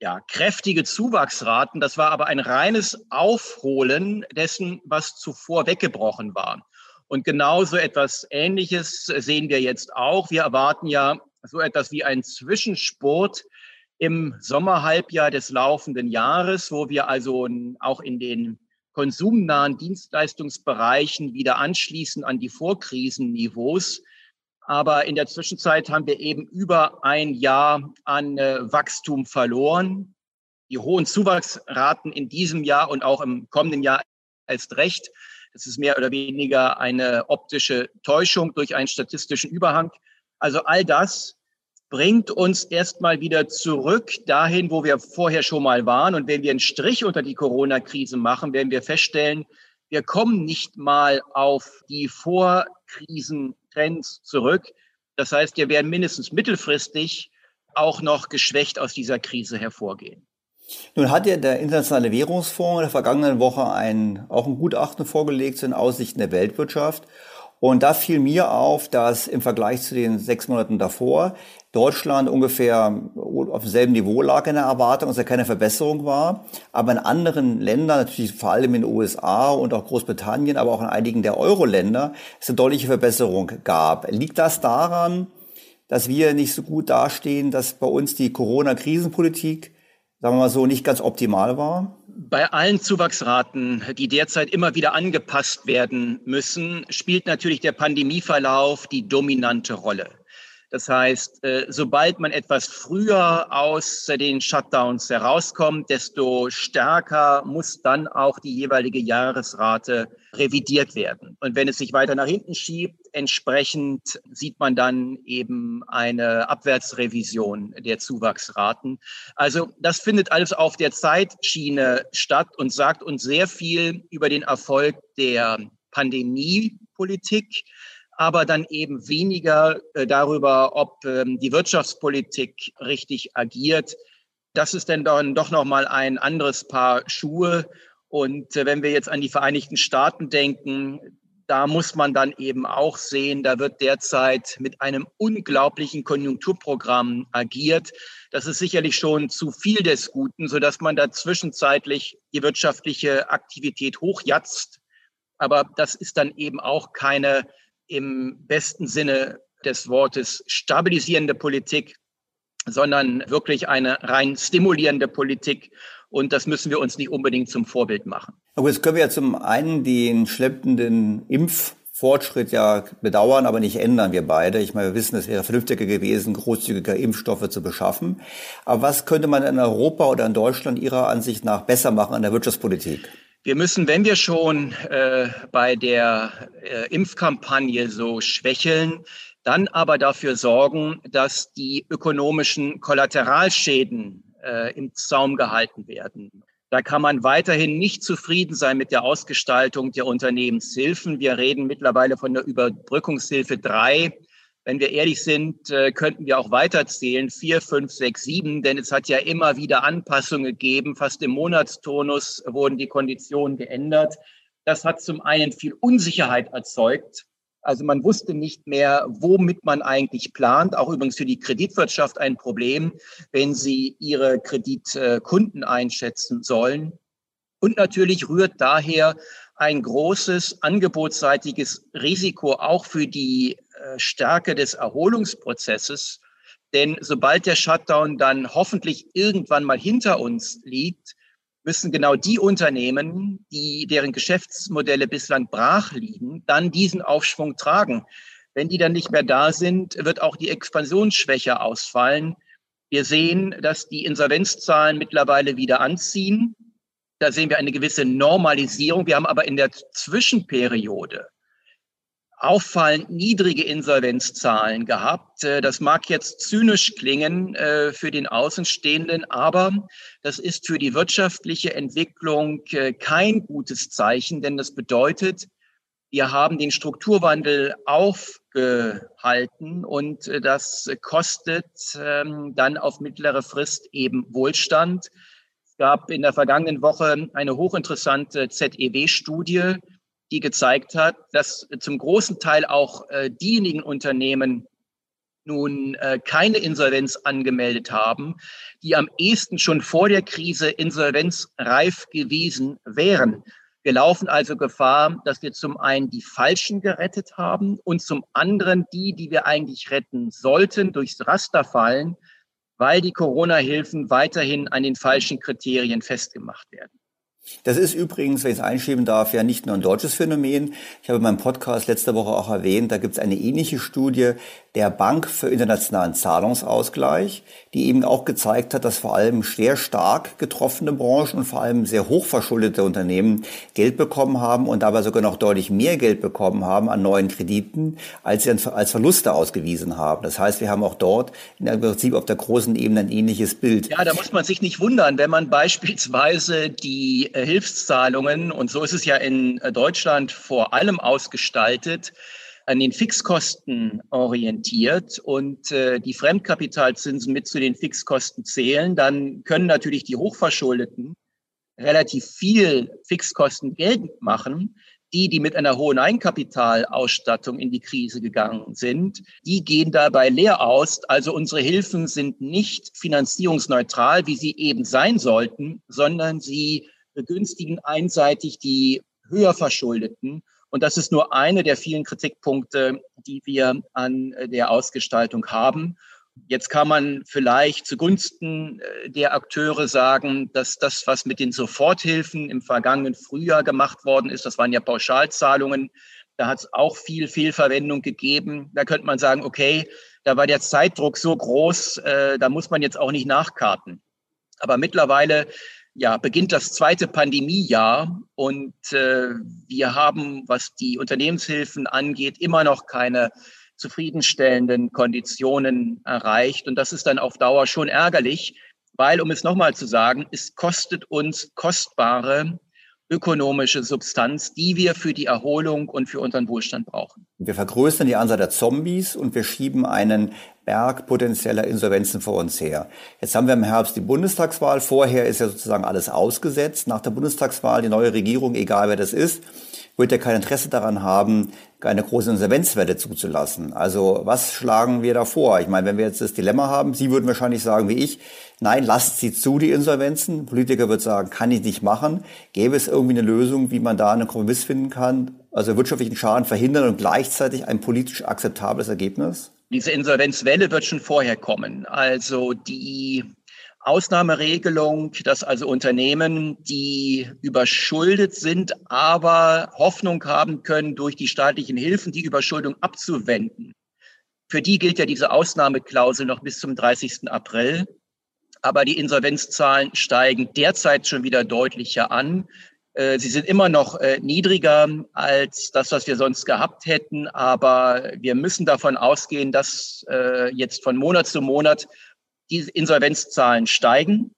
ja, kräftige Zuwachsraten. Das war aber ein reines Aufholen dessen, was zuvor weggebrochen war. Und genauso etwas Ähnliches sehen wir jetzt auch. Wir erwarten ja so etwas wie einen Zwischenspurt im Sommerhalbjahr des laufenden Jahres, wo wir also auch in den konsumnahen Dienstleistungsbereichen wieder anschließen an die Vorkrisenniveaus. Aber in der Zwischenzeit haben wir eben über ein Jahr an äh, Wachstum verloren. Die hohen Zuwachsraten in diesem Jahr und auch im kommenden Jahr erst recht. Das ist mehr oder weniger eine optische Täuschung durch einen statistischen Überhang. Also all das bringt uns erstmal wieder zurück dahin, wo wir vorher schon mal waren. Und wenn wir einen Strich unter die Corona-Krise machen, werden wir feststellen, wir kommen nicht mal auf die Vorkrisentrends zurück. Das heißt, wir werden mindestens mittelfristig auch noch geschwächt aus dieser Krise hervorgehen. Nun hat ja der Internationale Währungsfonds in der vergangenen Woche ein, auch ein Gutachten vorgelegt zu den Aussichten der Weltwirtschaft. Und da fiel mir auf, dass im Vergleich zu den sechs Monaten davor Deutschland ungefähr auf demselben Niveau lag in der Erwartung, dass er keine Verbesserung war. Aber in anderen Ländern, natürlich vor allem in den USA und auch Großbritannien, aber auch in einigen der Euro-Länder, es eine deutliche Verbesserung gab. Liegt das daran, dass wir nicht so gut dastehen, dass bei uns die Corona-Krisenpolitik, sagen wir mal so, nicht ganz optimal war? Bei allen Zuwachsraten, die derzeit immer wieder angepasst werden müssen, spielt natürlich der Pandemieverlauf die dominante Rolle. Das heißt, äh, sobald man etwas früher aus den Shutdowns herauskommt, desto stärker muss dann auch die jeweilige Jahresrate revidiert werden. Und wenn es sich weiter nach hinten schiebt, entsprechend sieht man dann eben eine Abwärtsrevision der Zuwachsraten. Also das findet alles auf der Zeitschiene statt und sagt uns sehr viel über den Erfolg der Pandemiepolitik aber dann eben weniger äh, darüber, ob ähm, die Wirtschaftspolitik richtig agiert. Das ist dann dann doch noch mal ein anderes Paar Schuhe. Und äh, wenn wir jetzt an die Vereinigten Staaten denken, da muss man dann eben auch sehen, da wird derzeit mit einem unglaublichen Konjunkturprogramm agiert. Das ist sicherlich schon zu viel des Guten, so dass man da zwischenzeitlich die wirtschaftliche Aktivität hochjatzt. Aber das ist dann eben auch keine im besten Sinne des Wortes stabilisierende Politik, sondern wirklich eine rein stimulierende Politik. Und das müssen wir uns nicht unbedingt zum Vorbild machen. Aber jetzt können wir ja zum einen den schleppenden Impffortschritt ja bedauern, aber nicht ändern, wir beide. Ich meine, wir wissen, es wäre vernünftiger gewesen, großzügiger Impfstoffe zu beschaffen. Aber was könnte man in Europa oder in Deutschland Ihrer Ansicht nach besser machen an der Wirtschaftspolitik? Wir müssen, wenn wir schon äh, bei der äh, Impfkampagne so schwächeln, dann aber dafür sorgen, dass die ökonomischen Kollateralschäden äh, im Zaum gehalten werden. Da kann man weiterhin nicht zufrieden sein mit der Ausgestaltung der Unternehmenshilfen. Wir reden mittlerweile von der Überbrückungshilfe drei wenn wir ehrlich sind, äh, könnten wir auch weiterzählen, vier, fünf, sechs, sieben, denn es hat ja immer wieder Anpassungen gegeben. Fast im Monatstonus wurden die Konditionen geändert. Das hat zum einen viel Unsicherheit erzeugt. Also man wusste nicht mehr, womit man eigentlich plant. Auch übrigens für die Kreditwirtschaft ein Problem, wenn sie ihre Kreditkunden einschätzen sollen. Und natürlich rührt daher ein großes angebotsseitiges Risiko auch für die Stärke des Erholungsprozesses. Denn sobald der Shutdown dann hoffentlich irgendwann mal hinter uns liegt, müssen genau die Unternehmen, die deren Geschäftsmodelle bislang brach liegen, dann diesen Aufschwung tragen. Wenn die dann nicht mehr da sind, wird auch die Expansionsschwäche ausfallen. Wir sehen, dass die Insolvenzzahlen mittlerweile wieder anziehen. Da sehen wir eine gewisse Normalisierung. Wir haben aber in der Zwischenperiode auffallend niedrige Insolvenzzahlen gehabt. Äh, das mag jetzt zynisch klingen äh, für den Außenstehenden, aber das ist für die wirtschaftliche Entwicklung äh, kein gutes Zeichen, denn das bedeutet, wir haben den Strukturwandel aufgehalten und das kostet ähm, dann auf mittlere Frist eben Wohlstand. Es gab in der vergangenen Woche eine hochinteressante ZEW-Studie, die gezeigt hat, dass zum großen Teil auch äh, diejenigen Unternehmen nun äh, keine Insolvenz angemeldet haben, die am ehesten schon vor der Krise insolvenzreif gewesen wären. Wir laufen also Gefahr, dass wir zum einen die Falschen gerettet haben und zum anderen die, die wir eigentlich retten sollten, durchs Raster fallen, weil die Corona-Hilfen weiterhin an den falschen Kriterien festgemacht werden. Das ist übrigens, wenn ich es einschieben darf, ja nicht nur ein deutsches Phänomen. Ich habe in meinem Podcast letzte Woche auch erwähnt, da gibt es eine ähnliche Studie der Bank für internationalen Zahlungsausgleich, die eben auch gezeigt hat, dass vor allem sehr stark getroffene Branchen und vor allem sehr hochverschuldete Unternehmen Geld bekommen haben und dabei sogar noch deutlich mehr Geld bekommen haben an neuen Krediten, als sie als Verluste ausgewiesen haben. Das heißt, wir haben auch dort im Prinzip auf der großen Ebene ein ähnliches Bild. Ja, da muss man sich nicht wundern, wenn man beispielsweise die äh, Hilfszahlungen, und so ist es ja in äh, Deutschland vor allem ausgestaltet, an den Fixkosten orientiert und äh, die Fremdkapitalzinsen mit zu den Fixkosten zählen, dann können natürlich die Hochverschuldeten relativ viel Fixkosten geltend machen. Die, die mit einer hohen Eigenkapitalausstattung in die Krise gegangen sind, die gehen dabei leer aus. Also unsere Hilfen sind nicht finanzierungsneutral, wie sie eben sein sollten, sondern sie begünstigen einseitig die höher Verschuldeten und das ist nur eine der vielen Kritikpunkte, die wir an äh, der Ausgestaltung haben. Jetzt kann man vielleicht zugunsten äh, der Akteure sagen, dass das, was mit den Soforthilfen im vergangenen Frühjahr gemacht worden ist, das waren ja Pauschalzahlungen, da hat es auch viel Fehlverwendung gegeben. Da könnte man sagen, okay, Da war der Zeitdruck so groß, äh, da muss man jetzt auch nicht nachkarten. Aber mittlerweile ja, beginnt das zweite Pandemiejahr und äh, wir haben, was die Unternehmenshilfen angeht, immer noch keine zufriedenstellenden Konditionen erreicht. Und das ist dann auf Dauer schon ärgerlich, weil, um es nochmal zu sagen, es kostet uns kostbare ökonomische Substanz, die wir für die Erholung und für unseren Wohlstand brauchen. Wir vergrößern die Anzahl der Zombies und wir schieben einen Berg potenzieller Insolvenzen vor uns her. Jetzt haben wir im Herbst die Bundestagswahl. Vorher ist ja sozusagen alles ausgesetzt. Nach der Bundestagswahl die neue Regierung, egal wer das ist, wird ja kein Interesse daran haben, eine große Insolvenzwelle zuzulassen. Also was schlagen wir da vor? Ich meine, wenn wir jetzt das Dilemma haben, Sie würden wahrscheinlich sagen wie ich, nein, lasst sie zu, die Insolvenzen. Ein Politiker wird sagen, kann ich nicht machen. Gäbe es irgendwie eine Lösung, wie man da einen Kompromiss finden kann? Also wirtschaftlichen Schaden verhindern und gleichzeitig ein politisch akzeptables Ergebnis? Diese Insolvenzwelle wird schon vorher kommen. Also die Ausnahmeregelung, dass also Unternehmen, die überschuldet sind, aber Hoffnung haben können, durch die staatlichen Hilfen die Überschuldung abzuwenden. Für die gilt ja diese Ausnahmeklausel noch bis zum 30. April. Aber die Insolvenzzahlen steigen derzeit schon wieder deutlicher an. Äh, sie sind immer noch äh, niedriger als das, was wir sonst gehabt hätten. Aber wir müssen davon ausgehen, dass äh, jetzt von Monat zu Monat die Insolvenzzahlen steigen.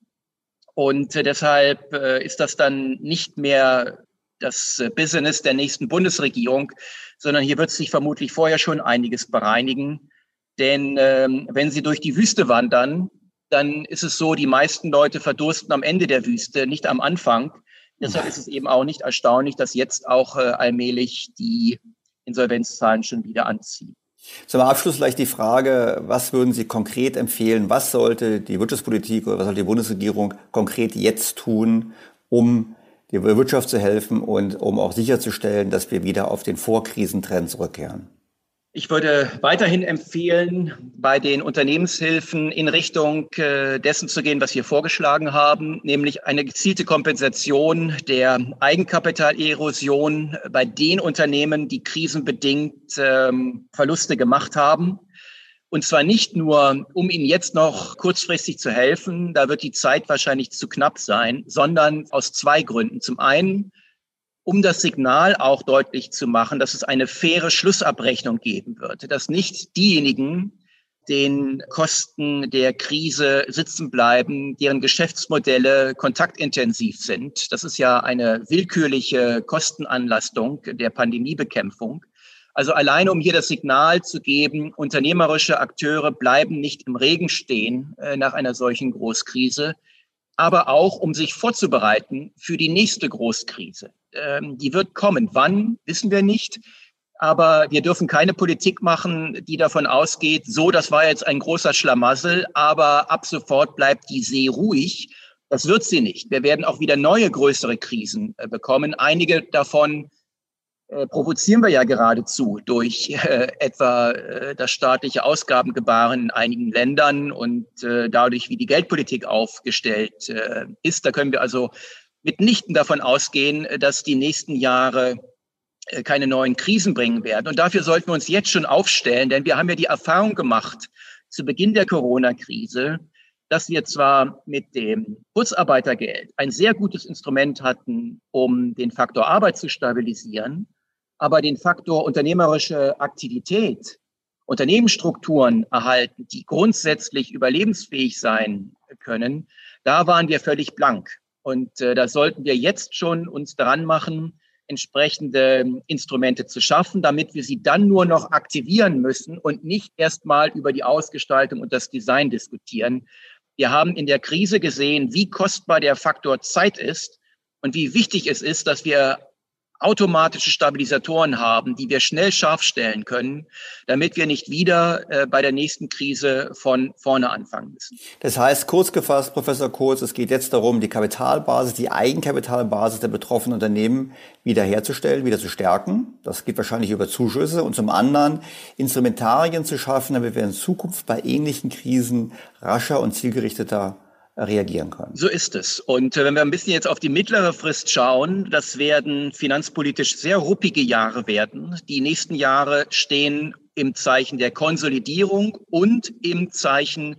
Und deshalb ist das dann nicht mehr das Business der nächsten Bundesregierung, sondern hier wird sich vermutlich vorher schon einiges bereinigen. Denn ähm, wenn Sie durch die Wüste wandern, dann ist es so, die meisten Leute verdursten am Ende der Wüste, nicht am Anfang. Deshalb ist es eben auch nicht erstaunlich, dass jetzt auch äh, allmählich die Insolvenzzahlen schon wieder anziehen. Zum Abschluss vielleicht die Frage, was würden Sie konkret empfehlen? Was sollte die Wirtschaftspolitik oder was sollte die Bundesregierung konkret jetzt tun, um der Wirtschaft zu helfen und um auch sicherzustellen, dass wir wieder auf den Vorkrisentrend zurückkehren? Ich würde weiterhin empfehlen, bei den Unternehmenshilfen in Richtung äh, dessen zu gehen, was wir vorgeschlagen haben, nämlich eine gezielte Kompensation der Eigenkapitalerosion bei den Unternehmen, die krisenbedingt ähm, Verluste gemacht haben. Und zwar nicht nur, um ihnen jetzt noch kurzfristig zu helfen, da wird die Zeit wahrscheinlich zu knapp sein, sondern aus zwei Gründen. Zum einen, um das Signal auch deutlich zu machen, dass es eine faire Schlussabrechnung geben wird, dass nicht diejenigen den Kosten der Krise sitzen bleiben, deren Geschäftsmodelle kontaktintensiv sind. Das ist ja eine willkürliche Kostenanlastung der Pandemiebekämpfung. Also alleine, um hier das Signal zu geben, unternehmerische Akteure bleiben nicht im Regen stehen äh, nach einer solchen Großkrise, aber auch, um sich vorzubereiten für die nächste Großkrise. Ähm, die wird kommen. Wann, wissen wir nicht. Aber wir dürfen keine Politik machen, die davon ausgeht, so, das war jetzt ein großer Schlamassel, aber ab sofort bleibt die See ruhig. Das wird sie nicht. Wir werden auch wieder neue größere Krisen äh, bekommen. Einige davon äh, provozieren wir ja geradezu durch äh, etwa das staatliche Ausgabengebaren in einigen Ländern und dadurch, wie die Geldpolitik aufgestellt ist. Da können wir also mitnichten davon ausgehen, dass die nächsten Jahre äh, keine neuen Krisen bringen werden. Und dafür sollten wir uns jetzt schon aufstellen, denn wir haben ja die Erfahrung gemacht zu Beginn der Corona-Krise, dass wir zwar mit dem Kurzarbeitergeld ein sehr gutes Instrument hatten, um den Faktor Arbeit zu stabilisieren, aber den Faktor unternehmerische Aktivität, Unternehmensstrukturen erhalten, die grundsätzlich überlebensfähig sein können, da waren wir völlig blank. Und äh, da sollten wir jetzt schon uns dran machen, entsprechende ähm, Instrumente zu schaffen, damit wir sie dann nur noch aktivieren müssen und nicht erstmal über die Ausgestaltung und das Design diskutieren. Wir haben in der Krise gesehen, wie kostbar der Faktor Zeit ist und wie wichtig es ist, dass wir automatische Stabilisatoren haben, die wir schnell scharf stellen können, damit wir nicht wieder äh, bei der nächsten Krise von vorne anfangen müssen. Das heißt, kurz gefasst, Professor Kurz, es geht jetzt darum, die Kapitalbasis, die Eigenkapitalbasis der betroffenen Unternehmen wiederherzustellen, wieder zu stärken. Das geht wahrscheinlich über Zuschüsse und zum anderen Instrumentarien zu schaffen, damit wir in Zukunft bei ähnlichen Krisen rascher und zielgerichteter reagieren können. So ist es. Und äh, wenn wir ein bisschen jetzt auf die mittlere Frist schauen, das werden finanzpolitisch sehr ruppige Jahre werden. Die nächsten Jahre stehen im Zeichen der Konsolidierung und im Zeichen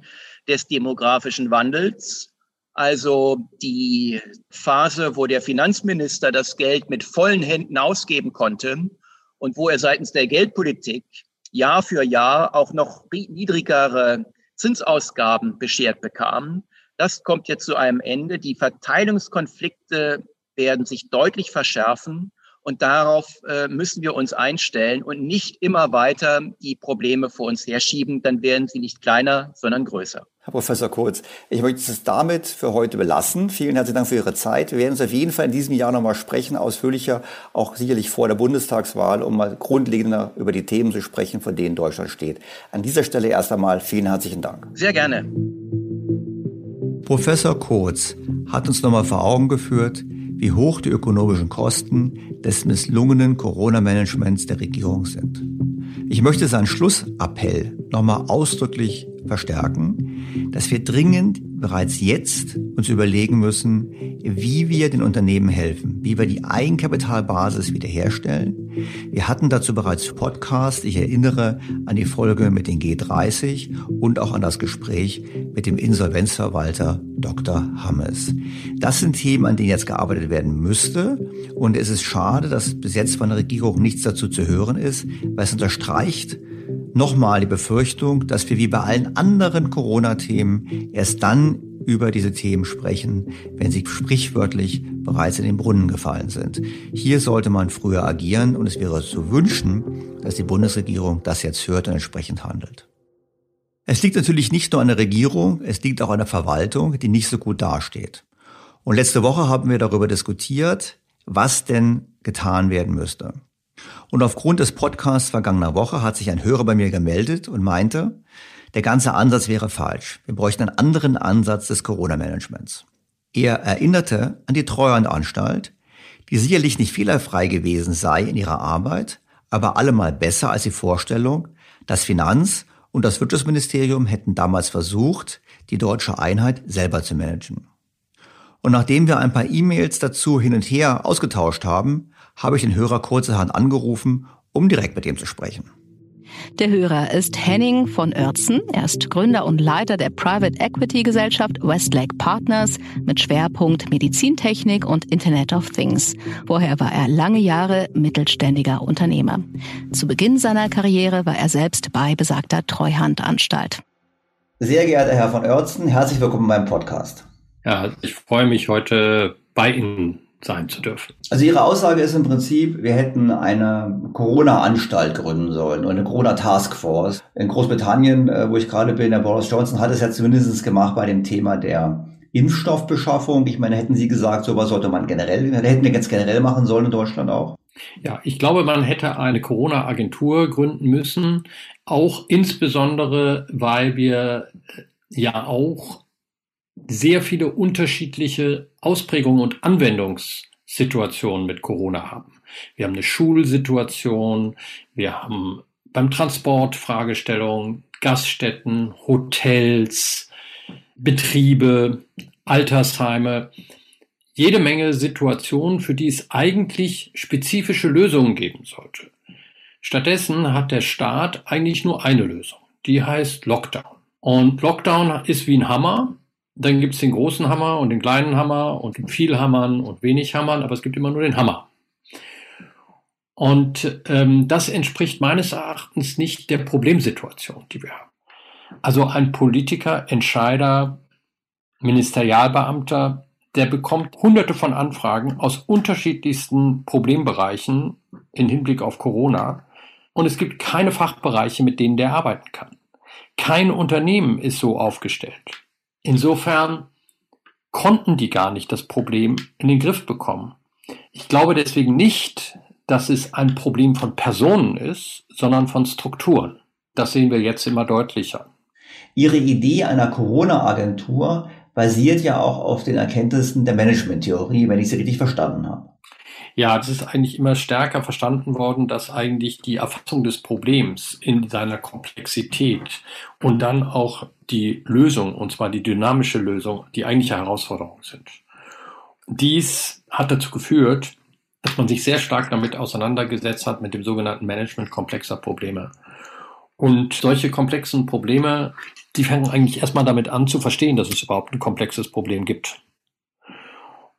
des demografischen Wandels. Also die Phase, wo der Finanzminister das Geld mit vollen Händen ausgeben konnte und wo er seitens der Geldpolitik Jahr für Jahr auch noch niedrigere Zinsausgaben beschert bekam, das kommt jetzt zu einem Ende. Die Verteilungskonflikte werden sich deutlich verschärfen. Und darauf äh, müssen wir uns einstellen und nicht immer weiter die Probleme vor uns herschieben. Dann werden sie nicht kleiner, sondern größer. Herr Professor Kurz, ich möchte es damit für heute belassen. Vielen herzlichen Dank für Ihre Zeit. Wir werden uns auf jeden Fall in diesem Jahr nochmal sprechen, ausführlicher, auch sicherlich vor der Bundestagswahl, um mal grundlegender über die Themen zu sprechen, vor denen Deutschland steht. An dieser Stelle erst einmal vielen herzlichen Dank. Sehr gerne. Professor Kurz hat uns nochmal vor Augen geführt, wie hoch die ökonomischen Kosten des misslungenen Corona-Managements der Regierung sind. Ich möchte seinen Schlussappell nochmal ausdrücklich verstärken, dass wir dringend bereits jetzt uns überlegen müssen, wie wir den Unternehmen helfen, wie wir die Eigenkapitalbasis wiederherstellen. Wir hatten dazu bereits Podcast. Ich erinnere an die Folge mit den G30 und auch an das Gespräch mit dem Insolvenzverwalter Dr. Hammes. Das sind Themen, an denen jetzt gearbeitet werden müsste. Und es ist schade, dass bis jetzt von der Regierung nichts dazu zu hören ist, weil es unterstreicht, nochmal die Befürchtung, dass wir wie bei allen anderen Corona-Themen erst dann über diese Themen sprechen, wenn sie sprichwörtlich bereits in den Brunnen gefallen sind. Hier sollte man früher agieren und es wäre zu wünschen, dass die Bundesregierung das jetzt hört und entsprechend handelt. Es liegt natürlich nicht nur an der Regierung, es liegt auch an der Verwaltung, die nicht so gut dasteht. Und letzte Woche haben wir darüber diskutiert, was denn getan werden müsste. Und aufgrund des Podcasts vergangener Woche hat sich ein Hörer bei mir gemeldet und meinte, der ganze Ansatz wäre falsch. Wir bräuchten einen anderen Ansatz des Corona-Managements. Er erinnerte an die Treuhandanstalt, die sicherlich nicht fehlerfrei gewesen sei in ihrer Arbeit, aber allemal besser als die Vorstellung, das Finanz- und das Wirtschaftsministerium hätten damals versucht, die deutsche Einheit selber zu managen. Und nachdem wir ein paar E-Mails dazu hin und her ausgetauscht haben, habe ich den Hörer kurzerhand angerufen, um direkt mit ihm zu sprechen. Der Hörer ist Henning von Oertzen. Er ist Gründer und Leiter der Private Equity Gesellschaft Westlake Partners mit Schwerpunkt Medizintechnik und Internet of Things. Vorher war er lange Jahre mittelständiger Unternehmer. Zu Beginn seiner Karriere war er selbst bei besagter Treuhandanstalt. Sehr geehrter Herr von Oertzen, herzlich willkommen in meinem Podcast. Ja, ich freue mich heute bei Ihnen sein zu dürfen. Also Ihre Aussage ist im Prinzip, wir hätten eine Corona-Anstalt gründen sollen oder eine Corona-Taskforce. In Großbritannien, äh, wo ich gerade bin, der Boris Johnson hat es ja zumindest gemacht bei dem Thema der Impfstoffbeschaffung. Ich meine, hätten Sie gesagt, sowas sollte man generell, hätten wir jetzt generell machen sollen in Deutschland auch? Ja, ich glaube, man hätte eine Corona-Agentur gründen müssen, auch insbesondere, weil wir äh, ja auch sehr viele unterschiedliche Ausprägungen und Anwendungssituationen mit Corona haben. Wir haben eine Schulsituation, wir haben beim Transport Fragestellungen, Gaststätten, Hotels, Betriebe, Altersheime, jede Menge Situationen, für die es eigentlich spezifische Lösungen geben sollte. Stattdessen hat der Staat eigentlich nur eine Lösung. Die heißt Lockdown. Und Lockdown ist wie ein Hammer. Dann gibt es den großen Hammer und den kleinen Hammer und viel Hammern und wenig Hammern, aber es gibt immer nur den Hammer. Und ähm, das entspricht meines Erachtens nicht der Problemsituation, die wir haben. Also ein Politiker, Entscheider, Ministerialbeamter, der bekommt hunderte von Anfragen aus unterschiedlichsten Problembereichen im Hinblick auf Corona. Und es gibt keine Fachbereiche, mit denen der arbeiten kann. Kein Unternehmen ist so aufgestellt. Insofern konnten die gar nicht das Problem in den Griff bekommen. Ich glaube deswegen nicht, dass es ein Problem von Personen ist, sondern von Strukturen. Das sehen wir jetzt immer deutlicher. Ihre Idee einer Corona-Agentur basiert ja auch auf den Erkenntnissen der Management-Theorie, wenn ich sie richtig verstanden habe. Ja, das ist eigentlich immer stärker verstanden worden, dass eigentlich die Erfassung des Problems in seiner Komplexität und dann auch die Lösung, und zwar die dynamische Lösung, die eigentliche Herausforderung sind. Dies hat dazu geführt, dass man sich sehr stark damit auseinandergesetzt hat mit dem sogenannten Management komplexer Probleme. Und solche komplexen Probleme, die fangen eigentlich erstmal damit an zu verstehen, dass es überhaupt ein komplexes Problem gibt.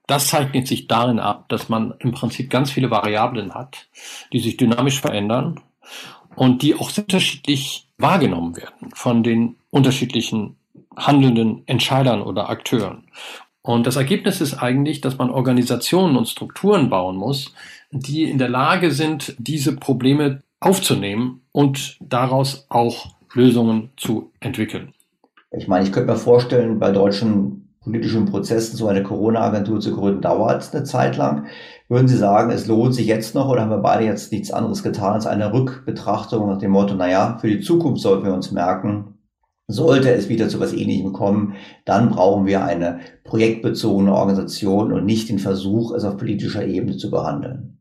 Das zeichnet sich darin ab, dass man im Prinzip ganz viele Variablen hat, die sich dynamisch verändern und die auch unterschiedlich wahrgenommen werden von den unterschiedlichen handelnden Entscheidern oder Akteuren. Und das Ergebnis ist eigentlich, dass man Organisationen und Strukturen bauen muss, die in der Lage sind, diese Probleme aufzunehmen und daraus auch Lösungen zu entwickeln. Ich meine, ich könnte mir vorstellen, bei deutschen politischen Prozessen so eine Corona-Agentur zu gründen, dauert eine Zeit lang. Würden Sie sagen, es lohnt sich jetzt noch oder haben wir beide jetzt nichts anderes getan als eine Rückbetrachtung nach dem Motto, naja, für die Zukunft sollten wir uns merken, sollte es wieder zu was Ähnlichem kommen, dann brauchen wir eine projektbezogene Organisation und nicht den Versuch, es auf politischer Ebene zu behandeln.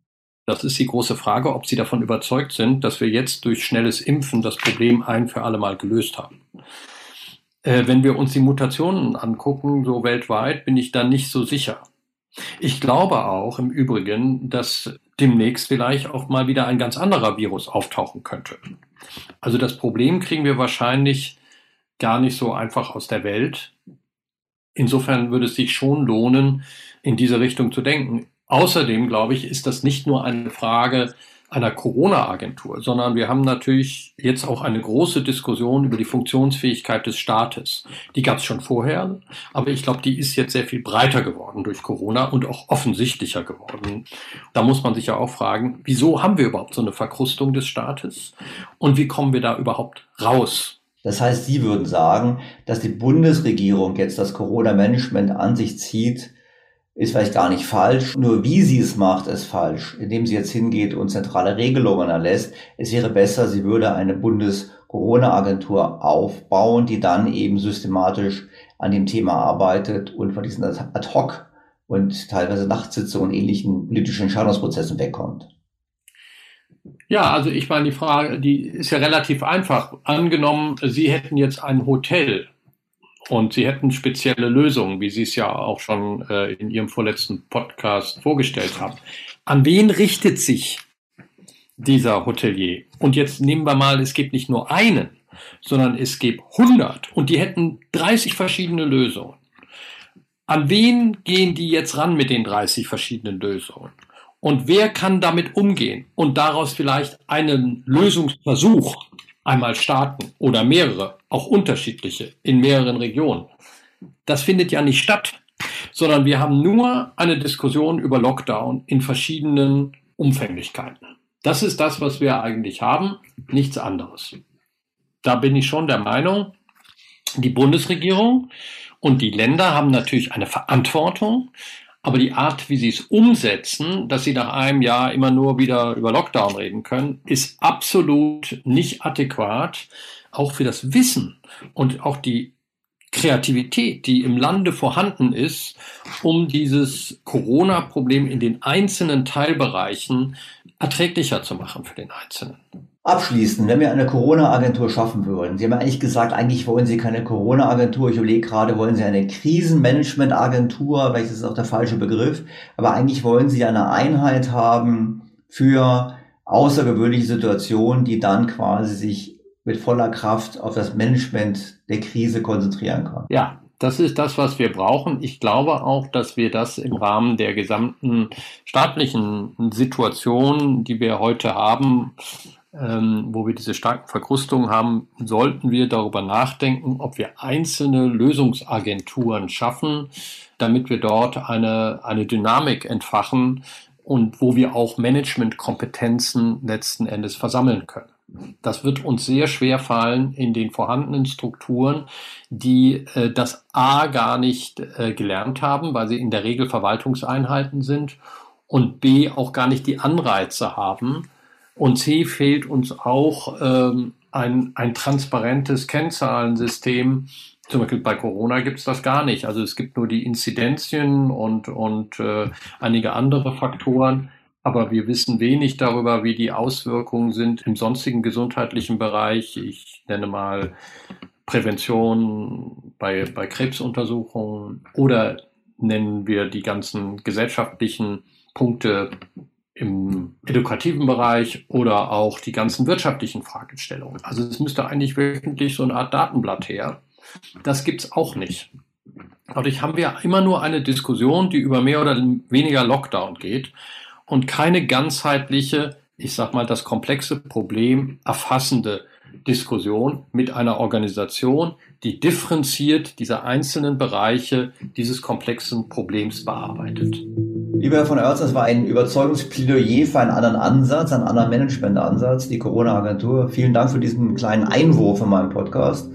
Das ist die große Frage, ob Sie davon überzeugt sind, dass wir jetzt durch schnelles Impfen das Problem ein für alle Mal gelöst haben. Äh, wenn wir uns die Mutationen angucken, so weltweit, bin ich da nicht so sicher. Ich glaube auch im Übrigen, dass demnächst vielleicht auch mal wieder ein ganz anderer Virus auftauchen könnte. Also das Problem kriegen wir wahrscheinlich gar nicht so einfach aus der Welt. Insofern würde es sich schon lohnen, in diese Richtung zu denken. Außerdem, glaube ich, ist das nicht nur eine Frage einer Corona-Agentur, sondern wir haben natürlich jetzt auch eine große Diskussion über die Funktionsfähigkeit des Staates. Die gab es schon vorher, aber ich glaube, die ist jetzt sehr viel breiter geworden durch Corona und auch offensichtlicher geworden. Da muss man sich ja auch fragen, wieso haben wir überhaupt so eine Verkrustung des Staates und wie kommen wir da überhaupt raus? Das heißt, Sie würden sagen, dass die Bundesregierung jetzt das Corona-Management an sich zieht, ist vielleicht gar nicht falsch. Nur wie sie es macht, ist falsch. Indem sie jetzt hingeht und zentrale Regelungen erlässt. Es wäre besser, sie würde eine Bundes-Corona-Agentur aufbauen, die dann eben systematisch an dem Thema arbeitet und von diesen Ad-Hoc und teilweise Nachtsitzungen und ähnlichen politischen Entscheidungsprozessen wegkommt. Ja, also ich meine, die Frage, die ist ja relativ einfach. Angenommen, Sie hätten jetzt ein Hotel und Sie hätten spezielle Lösungen, wie Sie es ja auch schon äh, in Ihrem vorletzten Podcast vorgestellt haben. An wen richtet sich dieser Hotelier? Und jetzt nehmen wir mal, es gibt nicht nur einen, sondern es gibt 100 und die hätten 30 verschiedene Lösungen. An wen gehen die jetzt ran mit den 30 verschiedenen Lösungen? Und wer kann damit umgehen und daraus vielleicht einen Lösungsversuch einmal starten oder mehrere, auch unterschiedliche in mehreren Regionen. Das findet ja nicht statt, sondern wir haben nur eine Diskussion über Lockdown in verschiedenen Umfänglichkeiten. Das ist das, was wir eigentlich haben, nichts anderes. Da bin ich schon der Meinung, die Bundesregierung und die Länder haben natürlich eine Verantwortung, aber die Art, wie sie es umsetzen, dass sie nach einem Jahr immer nur wieder über Lockdown reden können, ist absolut nicht adäquat, auch für das Wissen und auch die Kreativität, die im Lande vorhanden ist, um dieses Corona-Problem in den einzelnen Teilbereichen erträglicher zu machen für den Einzelnen. Abschließend, wenn wir eine Corona-Agentur schaffen würden, Sie haben ja eigentlich gesagt, eigentlich wollen Sie keine Corona-Agentur, ich überlege gerade, wollen Sie eine Krisenmanagement-Agentur, vielleicht ist das auch der falsche Begriff, aber eigentlich wollen Sie eine Einheit haben für außergewöhnliche Situationen, die dann quasi sich mit voller Kraft auf das Management der Krise konzentrieren kann. Ja, das ist das, was wir brauchen. Ich glaube auch, dass wir das im Rahmen der gesamten staatlichen Situation, die wir heute haben, ähm, wo wir diese starken Verkrustungen haben, sollten wir darüber nachdenken, ob wir einzelne Lösungsagenturen schaffen, damit wir dort eine, eine Dynamik entfachen und wo wir auch Managementkompetenzen letzten Endes versammeln können. Das wird uns sehr schwer fallen in den vorhandenen Strukturen, die äh, das A gar nicht äh, gelernt haben, weil sie in der Regel Verwaltungseinheiten sind und B auch gar nicht die Anreize haben, und C fehlt uns auch ähm, ein, ein transparentes Kennzahlensystem. Zum Beispiel bei Corona gibt es das gar nicht. Also es gibt nur die Inzidenzien und, und äh, einige andere Faktoren. aber wir wissen wenig darüber, wie die Auswirkungen sind im sonstigen gesundheitlichen Bereich. Ich nenne mal Prävention bei, bei Krebsuntersuchungen oder nennen wir die ganzen gesellschaftlichen Punkte im edukativen Bereich oder auch die ganzen wirtschaftlichen Fragestellungen. Also es müsste eigentlich wöchentlich so eine Art Datenblatt her. Das gibt's auch nicht. Dadurch haben wir immer nur eine Diskussion, die über mehr oder weniger Lockdown geht und keine ganzheitliche, ich sag mal, das komplexe Problem erfassende Diskussion mit einer Organisation, die differenziert diese einzelnen Bereiche dieses komplexen Problems bearbeitet. Lieber Herr von Oertz, das war ein Überzeugungsplädoyer für einen anderen Ansatz, einen anderen Managementansatz, die Corona-Agentur. Vielen Dank für diesen kleinen Einwurf in meinem Podcast.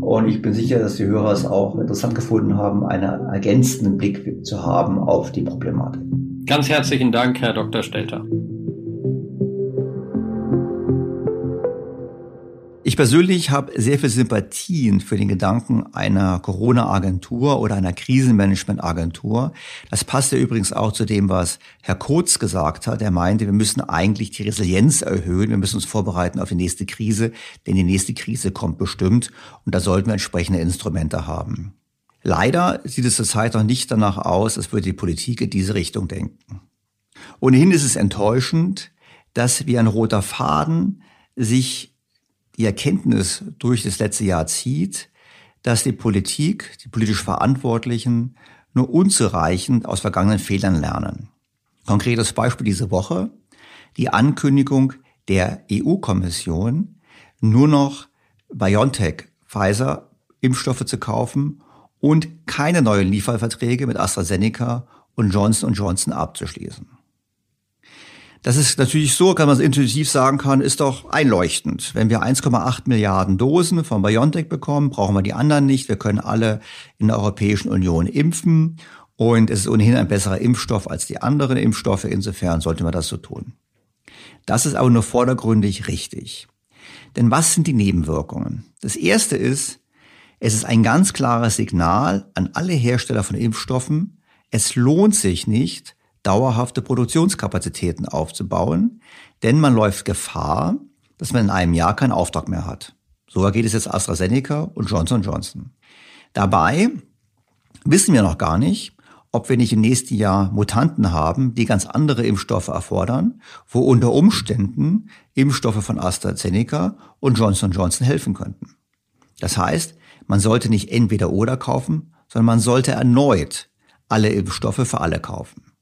Und ich bin sicher, dass die Hörer es auch interessant gefunden haben, einen ergänzenden Blick zu haben auf die Problematik. Ganz herzlichen Dank, Herr Dr. Stelter. Ich persönlich habe sehr viel Sympathien für den Gedanken einer Corona-Agentur oder einer Krisenmanagement-Agentur. Das passt ja übrigens auch zu dem, was Herr Kurz gesagt hat. Er meinte, wir müssen eigentlich die Resilienz erhöhen. Wir müssen uns vorbereiten auf die nächste Krise, denn die nächste Krise kommt bestimmt und da sollten wir entsprechende Instrumente haben. Leider sieht es zurzeit noch nicht danach aus, als würde die Politik in diese Richtung denken. Ohnehin ist es enttäuschend, dass wie ein roter Faden sich die Erkenntnis durch das letzte Jahr zieht, dass die Politik, die politisch Verantwortlichen nur unzureichend aus vergangenen Fehlern lernen. Konkretes Beispiel diese Woche, die Ankündigung der EU-Kommission, nur noch BioNTech, Pfizer Impfstoffe zu kaufen und keine neuen Lieferverträge mit AstraZeneca und Johnson Johnson abzuschließen. Das ist natürlich so, kann man es intuitiv sagen kann, ist doch einleuchtend. Wenn wir 1,8 Milliarden Dosen von BioNTech bekommen, brauchen wir die anderen nicht. Wir können alle in der Europäischen Union impfen. Und es ist ohnehin ein besserer Impfstoff als die anderen Impfstoffe. Insofern sollte man das so tun. Das ist aber nur vordergründig richtig. Denn was sind die Nebenwirkungen? Das erste ist, es ist ein ganz klares Signal an alle Hersteller von Impfstoffen, es lohnt sich nicht, dauerhafte Produktionskapazitäten aufzubauen, denn man läuft Gefahr, dass man in einem Jahr keinen Auftrag mehr hat. So geht es jetzt AstraZeneca und Johnson Johnson. Dabei wissen wir noch gar nicht, ob wir nicht im nächsten Jahr Mutanten haben, die ganz andere Impfstoffe erfordern, wo unter Umständen Impfstoffe von AstraZeneca und Johnson Johnson helfen könnten. Das heißt, man sollte nicht entweder oder kaufen, sondern man sollte erneut alle Impfstoffe für alle kaufen.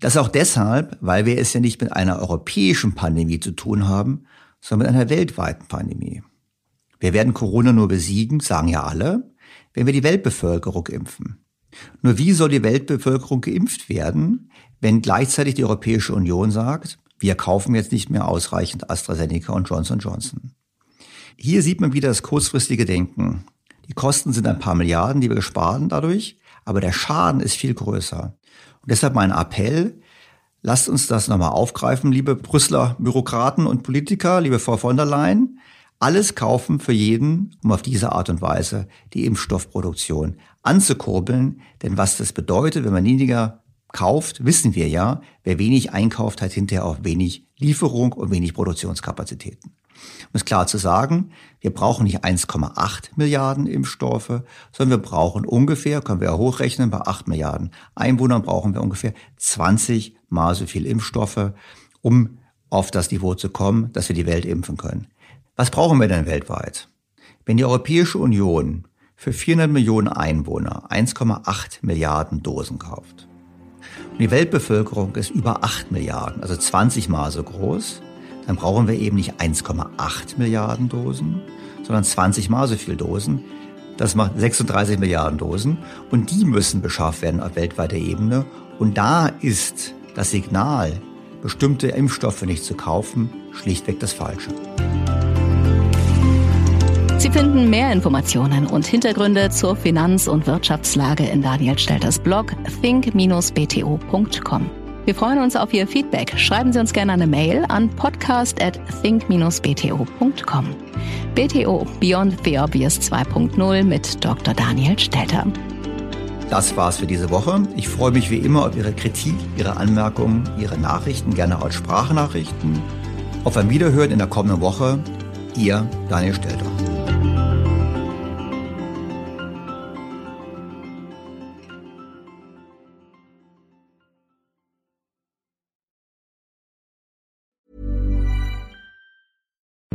Das auch deshalb, weil wir es ja nicht mit einer europäischen Pandemie zu tun haben, sondern mit einer weltweiten Pandemie. Wir werden Corona nur besiegen, sagen ja alle, wenn wir die Weltbevölkerung impfen. Nur wie soll die Weltbevölkerung geimpft werden, wenn gleichzeitig die Europäische Union sagt, wir kaufen jetzt nicht mehr ausreichend AstraZeneca und Johnson Johnson. Hier sieht man wieder das kurzfristige Denken. Die Kosten sind ein paar Milliarden, die wir sparen dadurch, aber der Schaden ist viel größer. Und deshalb mein Appell, lasst uns das nochmal aufgreifen, liebe Brüsseler Bürokraten und Politiker, liebe Frau von der Leyen. Alles kaufen für jeden, um auf diese Art und Weise die Impfstoffproduktion anzukurbeln. Denn was das bedeutet, wenn man weniger kauft, wissen wir ja, wer wenig einkauft, hat hinterher auch wenig Lieferung und wenig Produktionskapazitäten. Um es klar zu sagen, wir brauchen nicht 1,8 Milliarden Impfstoffe, sondern wir brauchen ungefähr, können wir ja hochrechnen, bei 8 Milliarden Einwohnern brauchen wir ungefähr 20 mal so viel Impfstoffe, um auf das Niveau zu kommen, dass wir die Welt impfen können. Was brauchen wir denn weltweit? Wenn die Europäische Union für 400 Millionen Einwohner 1,8 Milliarden Dosen kauft und die Weltbevölkerung ist über 8 Milliarden, also 20 mal so groß, dann brauchen wir eben nicht 1,8 Milliarden Dosen, sondern 20 mal so viel Dosen. Das macht 36 Milliarden Dosen und die müssen beschafft werden auf weltweiter Ebene. Und da ist das Signal, bestimmte Impfstoffe nicht zu kaufen, schlichtweg das Falsche. Sie finden mehr Informationen und Hintergründe zur Finanz- und Wirtschaftslage in Daniel Stelters Blog think-bto.com. Wir freuen uns auf Ihr Feedback. Schreiben Sie uns gerne eine Mail an podcast at think-bto.com. BTO Beyond the Obvious 2.0 mit Dr. Daniel Stelter. Das war's für diese Woche. Ich freue mich wie immer auf Ihre Kritik, Ihre Anmerkungen, Ihre Nachrichten, gerne als Sprachnachrichten. Auf ein Wiederhören in der kommenden Woche. Ihr Daniel Stelter.